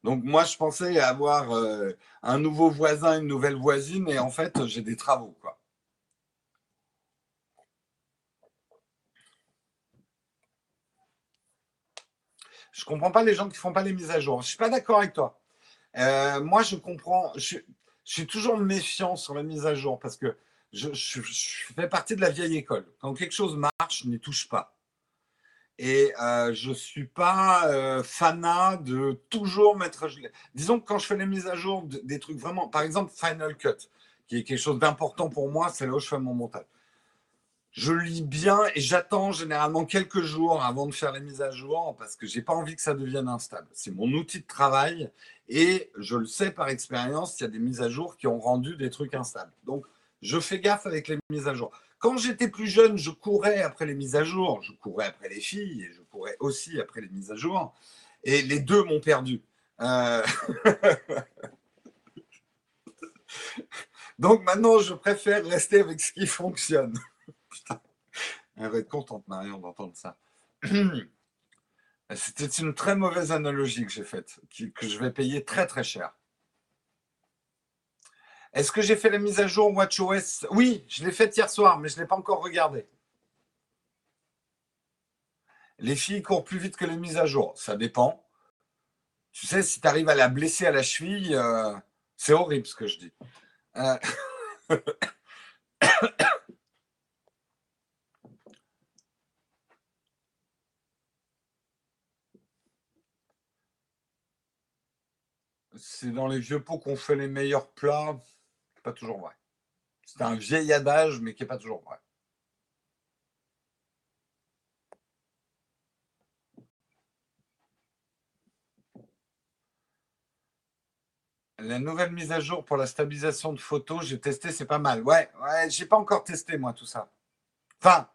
Donc moi, je pensais avoir euh, un nouveau voisin, une nouvelle voisine, et en fait, j'ai des travaux. Quoi. Je comprends pas les gens qui font pas les mises à jour. Je suis pas d'accord avec toi. Euh, moi, je comprends. Je, suis toujours méfiant sur les mises à jour parce que je, fais partie de la vieille école. Quand quelque chose marche, je n'y touche pas. Et euh, je ne suis pas euh, fanat de toujours mettre. Disons que quand je fais les mises à jour des trucs vraiment, par exemple Final Cut, qui est quelque chose d'important pour moi, c'est là où je fais mon montage. Je lis bien et j'attends généralement quelques jours avant de faire les mises à jour parce que j'ai pas envie que ça devienne instable. C'est mon outil de travail et je le sais par expérience, il y a des mises à jour qui ont rendu des trucs instables. Donc, je fais gaffe avec les mises à jour. Quand j'étais plus jeune, je courais après les mises à jour, je courais après les filles et je courais aussi après les mises à jour. Et les deux m'ont perdu. Euh, Donc maintenant, je préfère rester avec ce qui fonctionne. Putain, elle va être contente, Marion, d'entendre ça. C'était une très mauvaise analogie que j'ai faite, que je vais payer très très cher. Est-ce que j'ai fait la mise à jour WatchOS Oui, je l'ai faite hier soir, mais je ne l'ai pas encore regardé. Les filles courent plus vite que les mises à jour. Ça dépend. Tu sais, si tu arrives à la blesser à la cheville, euh, c'est horrible ce que je dis. Euh, c'est dans les vieux pots qu'on fait les meilleurs plats. Pas toujours vrai. C'est un vieil adage, mais qui n'est pas toujours vrai. La nouvelle mise à jour pour la stabilisation de photos, j'ai testé, c'est pas mal. Ouais, ouais, j'ai pas encore testé moi tout ça. Enfin,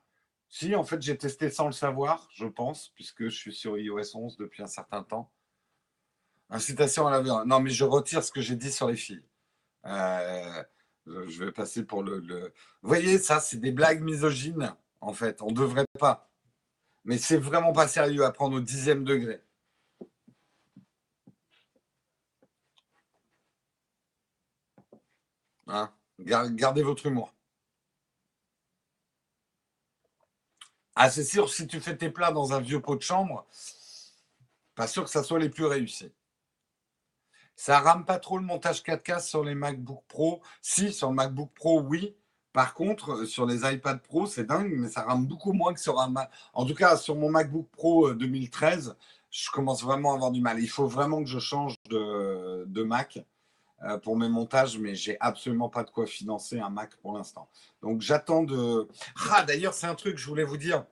si, en fait, j'ai testé sans le savoir, je pense, puisque je suis sur iOS 11 depuis un certain temps. Incitation à la violence. Non, mais je retire ce que j'ai dit sur les filles. Euh, je vais passer pour le, le... Vous voyez, ça, c'est des blagues misogynes, en fait. On ne devrait pas. Mais c'est vraiment pas sérieux à prendre au dixième degré. Hein? Gardez votre humour. Ah, c'est sûr, si tu fais tes plats dans un vieux pot de chambre, pas sûr que ça soit les plus réussis. Ça rame pas trop le montage 4K sur les MacBook Pro. Si, sur le MacBook Pro, oui. Par contre, euh, sur les iPad Pro, c'est dingue, mais ça rame beaucoup moins que sur un Mac. En tout cas, sur mon MacBook Pro 2013, euh, je commence vraiment à avoir du mal. Il faut vraiment que je change de Mac. Euh, pour mes montages, mais j'ai absolument pas de quoi financer un Mac pour l'instant. Donc j'attends de. Ah, d'ailleurs, c'est un truc que je voulais vous dire.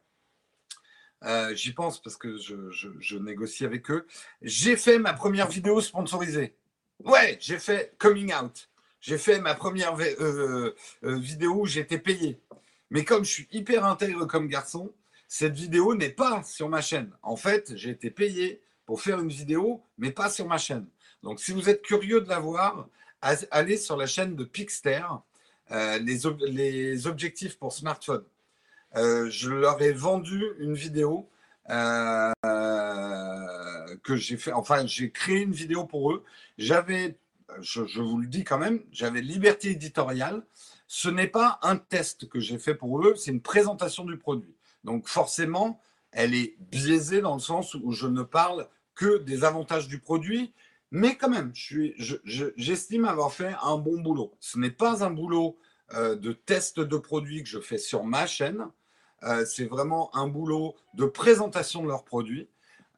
Euh, j'y pense parce que je, négocie avec eux. J'ai fait ma première vidéo sponsorisée. Ouais, j'ai fait coming out. J'ai fait ma première euh, vidéo où j'étais payé. Mais comme je suis hyper intègre comme garçon, cette vidéo n'est pas sur ma chaîne. En fait, j'ai été payé pour faire une vidéo, mais pas sur ma chaîne. Donc, si vous êtes curieux de la voir, allez sur la chaîne de Pixter, euh, les, objectifs pour smartphone. Euh, je leur ai vendu une vidéo euh, que j'ai fait. Enfin, j'ai créé une vidéo pour eux. J'avais, je, je, vous le dis quand même, j'avais liberté éditoriale. Ce n'est pas un test que j'ai fait pour eux, c'est une présentation du produit. Donc, forcément, elle est biaisée dans le sens où je ne parle que des avantages du produit mais quand même, j'estime avoir fait un bon boulot. Ce n'est pas un boulot euh, de test de produits que je fais sur ma chaîne. Euh, c'est vraiment un boulot de présentation de leurs produits.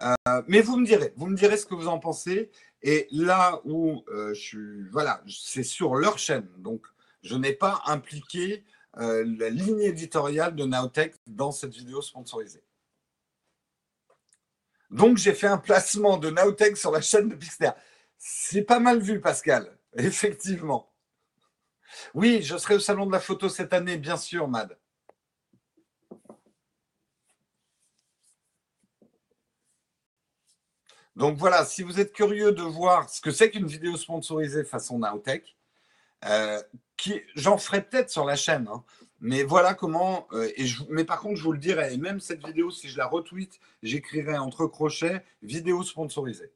Euh, mais vous me direz, vous me direz ce que vous en pensez. Et là où je suis, voilà, c'est sur leur chaîne. Donc, je n'ai pas impliqué la ligne éditoriale de Nowtech dans cette vidéo sponsorisée. Donc, j'ai fait un placement de Nowtech sur la chaîne de Pixter. C'est pas mal vu, Pascal, effectivement. Oui, je serai au Salon de la photo cette année, bien sûr, Mad. Donc voilà, si vous êtes curieux de voir ce que c'est qu'une vidéo sponsorisée façon Nowtech, euh, j'en ferai peut-être sur la chaîne. Hein. Mais voilà comment. Euh, mais par contre, je vous le dirai, et même cette vidéo, si je la retweet, j'écrirai entre crochets vidéo sponsorisée.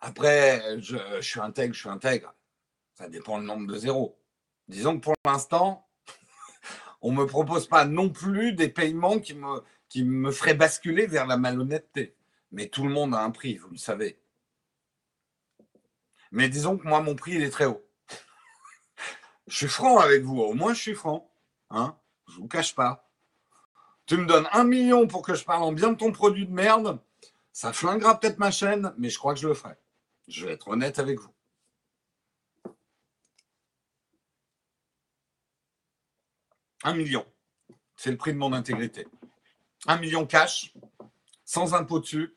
Après, je, suis intègre, je suis intègre. Ça dépend le nombre de zéros. Disons que pour l'instant, on ne me propose pas non plus des paiements qui me, feraient basculer vers la malhonnêteté. Mais tout le monde a un prix, vous le savez. Mais disons que moi, mon prix, il est très haut. je suis franc avec vous, au moins je suis franc. Hein je ne vous cache pas. Tu me donnes un million pour que je parle en bien de ton produit de merde, ça flinguera peut-être ma chaîne, mais je crois que je le ferai. Je vais être honnête avec vous. Un million. C'est le prix de mon intégrité. Un million cash, sans impôt dessus.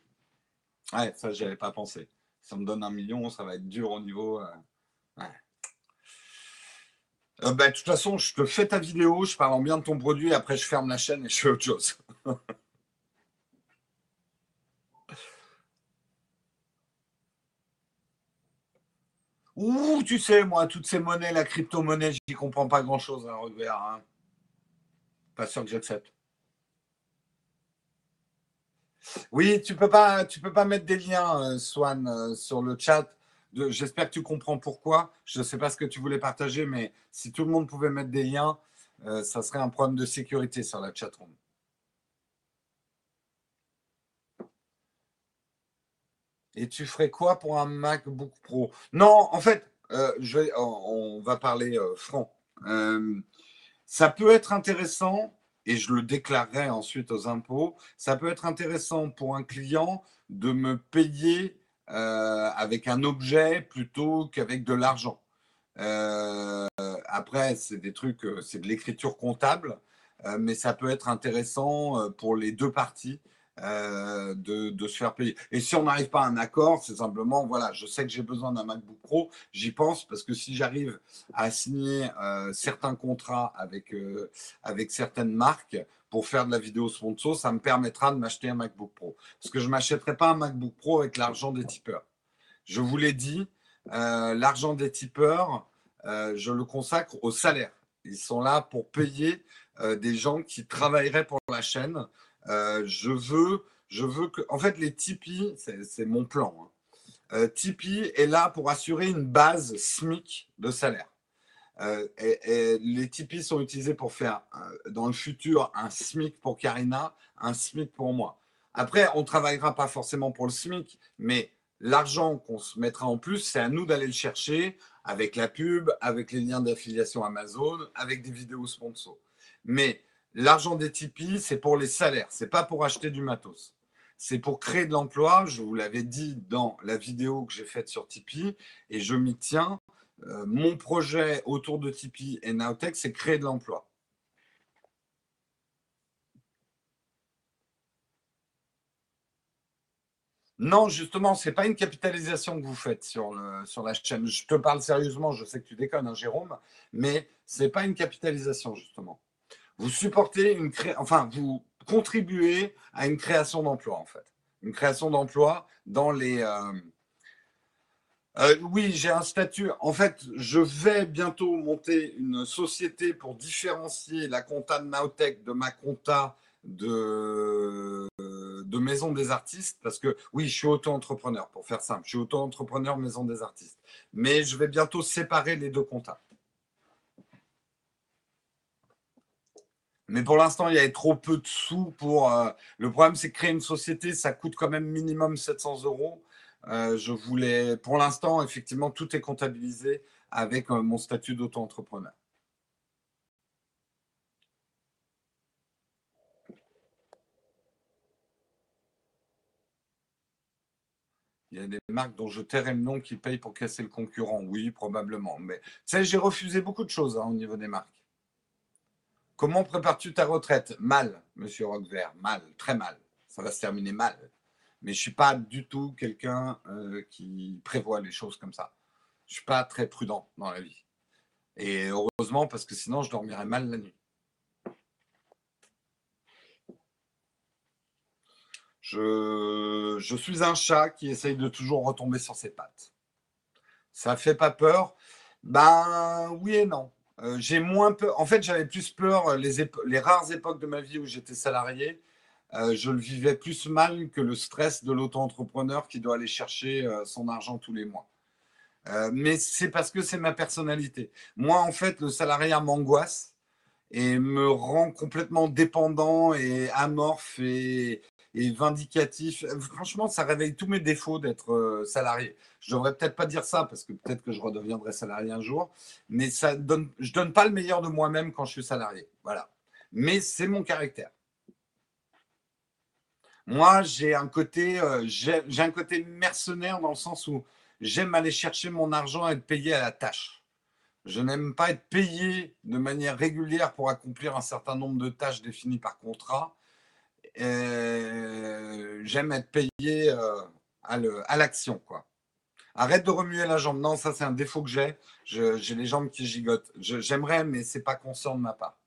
Ouais, ça, je avais pas pensé ça me donne un million, ça va être dur au niveau. Euh, euh, ben, de toute façon, je te fais ta vidéo, je parle en bien de ton produit, après je ferme la chaîne et je fais autre chose. Ouh, tu sais, moi, toutes ces monnaies, la crypto-monnaie, j'y comprends pas grand-chose, hein, hein. Pas sûr que j'accepte. Oui, tu peux pas, tu peux pas mettre des liens, euh, Swan, euh, sur le chat. J'espère que tu comprends pourquoi. Je ne sais pas ce que tu voulais partager, mais si tout le monde pouvait mettre des liens, euh, ça serait un problème de sécurité sur la chatroom. Et tu ferais quoi pour un MacBook Pro? Non, en fait, on, on, va parler franc. Euh, ça peut être intéressant, et je le déclarerai ensuite aux impôts, ça peut être intéressant pour un client de me payer avec un objet plutôt qu'avec de l'argent. après, c'est des trucs, c'est de l'écriture comptable, mais ça peut être intéressant pour les deux parties euh, de, se faire payer. Et si on n'arrive pas à un accord, c'est simplement, voilà, je sais que j'ai besoin d'un MacBook Pro, j'y pense parce que si j'arrive à signer euh, certains contrats avec, euh, avec certaines marques pour faire de la vidéo sponsor, ça me permettra de m'acheter un MacBook Pro. Parce que je ne m'achèterai pas un MacBook Pro avec l'argent des tipeurs. Je vous l'ai dit, l'argent des tipeurs, je le consacre au salaire. Ils sont là pour payer des gens qui travailleraient pour la chaîne. Euh, je veux, je veux que, en fait, les Tipeee, c'est mon plan. Hein. Euh, Tipeee est là pour assurer une base SMIC de salaire. Euh, et, les Tipeee sont utilisés pour faire dans le futur un SMIC pour Karina, un SMIC pour moi. Après, on ne travaillera pas forcément pour le SMIC, mais l'argent qu'on se mettra en plus, c'est à nous d'aller le chercher avec la pub, avec les liens d'affiliation Amazon, avec des vidéos sponsors. Mais L'argent des Tipeee, c'est pour les salaires, c'est pas pour acheter du matos. C'est pour créer de l'emploi. Je vous l'avais dit dans la vidéo que j'ai faite sur Tipeee et je m'y tiens. Euh, mon projet autour de Tipeee et Nowtech, c'est créer de l'emploi. Non, justement, ce n'est pas une capitalisation que vous faites sur, la chaîne. Je te parle sérieusement, je sais que tu déconnes, hein, Jérôme, mais ce n'est pas une capitalisation, justement vous supportez une cré... enfin, vous contribuez à une création d'emplois, en fait. Une création d'emplois dans les. Euh, euh, oui, j'ai un statut. En fait, je vais bientôt monter une société pour différencier la compta de Naotech de ma compta de, de Maison des Artistes. Parce que oui, je suis auto-entrepreneur, pour faire simple. Je suis auto-entrepreneur Maison des Artistes. Mais je vais bientôt séparer les deux comptas. Mais pour l'instant, il y avait trop peu de sous pour. Euh, le problème, c'est créer une société, ça coûte quand même minimum 700 euros. Euh, je voulais, pour l'instant, effectivement, tout est comptabilisé avec euh, mon statut d'auto-entrepreneur. Il y a des marques dont je tairai le nom qui payent pour casser le concurrent. Oui, probablement. Mais tu sais, j'ai refusé beaucoup de choses hein, au niveau des marques. Comment prépares-tu ta retraite? Mal, monsieur Roquevert, mal, très mal. Ça va se terminer mal. Mais je ne suis pas du tout quelqu'un euh, qui prévoit les choses comme ça. Je ne suis pas très prudent dans la vie. Et heureusement, parce que sinon, je dormirais mal la nuit. Je, je suis un chat qui essaye de toujours retomber sur ses pattes. Ça ne fait pas peur? Ben oui et non. Euh, j'ai moins peur. En fait, j'avais plus peur euh, les, rares époques de ma vie où j'étais salarié. Euh, je le vivais plus mal que le stress de l'auto-entrepreneur qui doit aller chercher son argent tous les mois. mais c'est parce que c'est ma personnalité. Moi, en fait, le salariat m'angoisse et me rend complètement dépendant et amorphe et, et vindicatif. Franchement, ça réveille tous mes défauts d'être euh, salarié. Je devrais peut-être pas dire ça parce que peut-être que je redeviendrai salarié un jour, mais ça donne, je donne pas le meilleur de moi-même quand je suis salarié. Voilà. Mais c'est mon caractère. Moi, j'ai un côté, euh, j'ai un côté mercenaire dans le sens où j'aime aller chercher mon argent et être payé à la tâche. Je n'aime pas être payé de manière régulière pour accomplir un certain nombre de tâches définies par contrat. Euh, j'aime être payé euh, à l'action, quoi. Arrête de remuer la jambe. Non, ça c'est un défaut que j'ai. J'ai les jambes qui gigotent. J'aimerais, mais c'est pas conscient de ma part.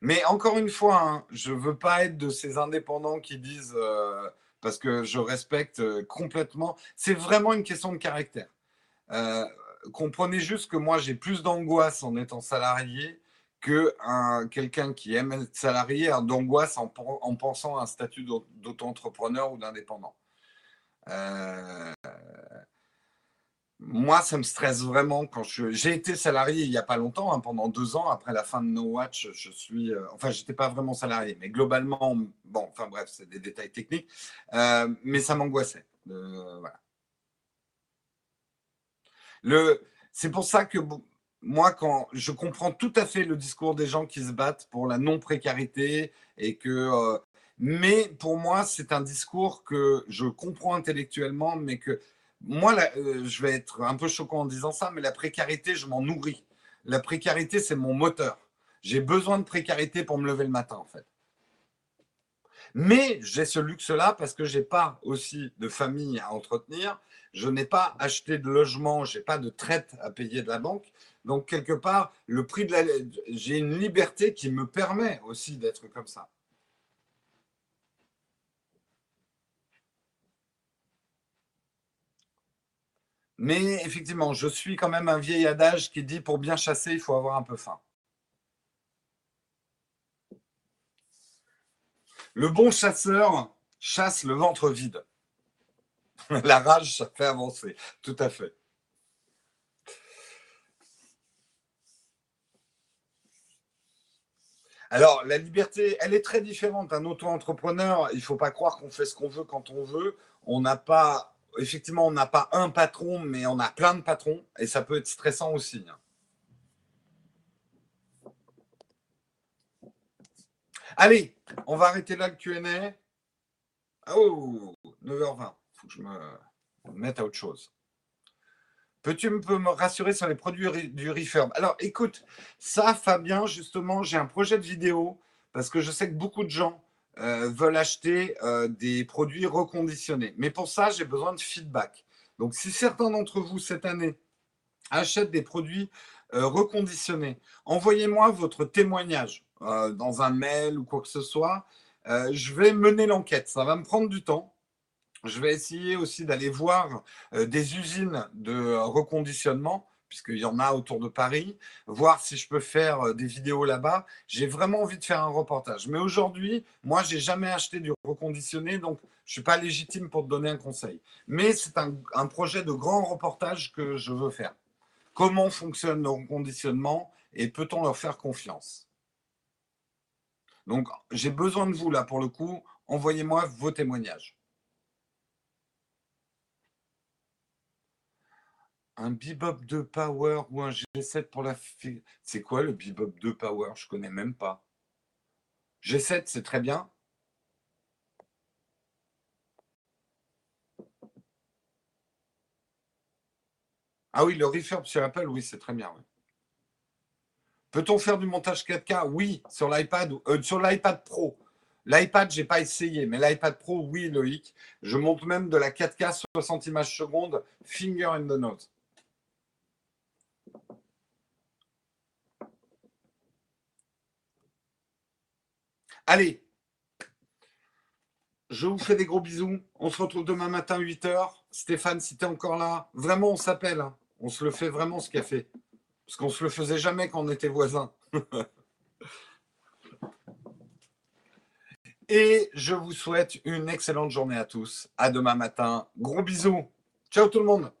Mais encore une fois, hein, je veux pas être de ces indépendants qui disent, euh, parce que je respecte complètement, c'est vraiment une question de caractère comprenez juste que moi, j'ai plus d'angoisse en étant salarié que quelqu'un qui aime être salarié d'angoisse en, pensant à un statut d'auto-entrepreneur ou d'indépendant. Euh, moi, ça me stresse vraiment quand je. J'ai été salarié il n'y a pas longtemps, hein, pendant deux ans. Après la fin de No Watch, je suis. Euh, enfin, j'étais pas vraiment salarié, mais globalement, bon, enfin bref, c'est des détails techniques. Euh, mais ça m'angoissait. voilà. Le, c'est pour ça que moi, quand je comprends tout à fait le discours des gens qui se battent pour la non-précarité et que. Euh, mais pour moi, c'est un discours que je comprends intellectuellement, mais que moi, euh, je vais être un peu choquant en disant ça, mais la précarité, je m'en nourris. La précarité, c'est mon moteur. J'ai besoin de précarité pour me lever le matin, en fait. Mais j'ai ce luxe-là parce que je n'ai pas aussi de famille à entretenir. Je n'ai pas acheté de logement, je n'ai pas de traite à payer de la banque. Donc, quelque part, le prix de la. J'ai une liberté qui me permet aussi d'être comme ça. Mais effectivement, je suis quand même un vieil adage qui dit pour bien chasser, il faut avoir un peu faim. Le bon chasseur chasse le ventre vide. La rage, ça fait avancer. Tout à fait. Alors, la liberté, elle est très différente. Un auto-entrepreneur, il ne faut pas croire qu'on fait ce qu'on veut quand on veut. On n'a pas effectivement, on n'a pas un patron, mais on a plein de patrons et ça peut être stressant aussi. Hein. Allez, on va arrêter là le QA. Oh, 9h20. Faut que je me mette à autre chose. Peux-tu me rassurer sur les produits du Refurb? Alors, écoute, ça, Fabien, justement, j'ai un projet de vidéo parce que je sais que beaucoup de gens euh, veulent acheter euh, des produits reconditionnés. Mais pour ça, j'ai besoin de feedback. Donc, si certains d'entre vous cette année achètent des produits euh, reconditionnés, envoyez-moi votre témoignage dans un mail ou quoi que ce soit. je vais mener l'enquête. Ça va me prendre du temps. Je vais essayer aussi d'aller voir des usines de reconditionnement puisqu'il y en a autour de Paris, voir si je peux faire des vidéos là-bas. J'ai vraiment envie de faire un reportage. Mais aujourd'hui, moi, j'ai jamais acheté du reconditionné, donc je suis pas légitime pour te donner un conseil. Mais c'est un, projet de grand reportage que je veux faire. Comment fonctionne le reconditionnement et peut-on leur faire confiance? Donc, j'ai besoin de vous là pour le coup. Envoyez-moi vos témoignages. Un Bebop 2 Power ou un G7 pour la fille. C'est quoi le Bebop 2 Power? Je connais même pas. G7, c'est très bien. Ah oui, le refurb sur Apple, oui, c'est très bien. Peut-on faire du montage 4K Oui, sur l'iPad, euh, sur l'iPad Pro. L'iPad, j'ai pas essayé, mais l'iPad Pro, oui, Loïc. Je monte même de la 4K 60 images secondes, finger in the note. Allez, je vous fais des gros bisous. On se retrouve demain matin 8h. Stéphane, si tu es encore là, vraiment, on s'appelle. Hein. On se le fait vraiment ce café. Parce qu'on se le faisait jamais quand on était voisins. Et je vous souhaite une excellente journée à tous. À demain matin. Gros bisous. Ciao tout le monde.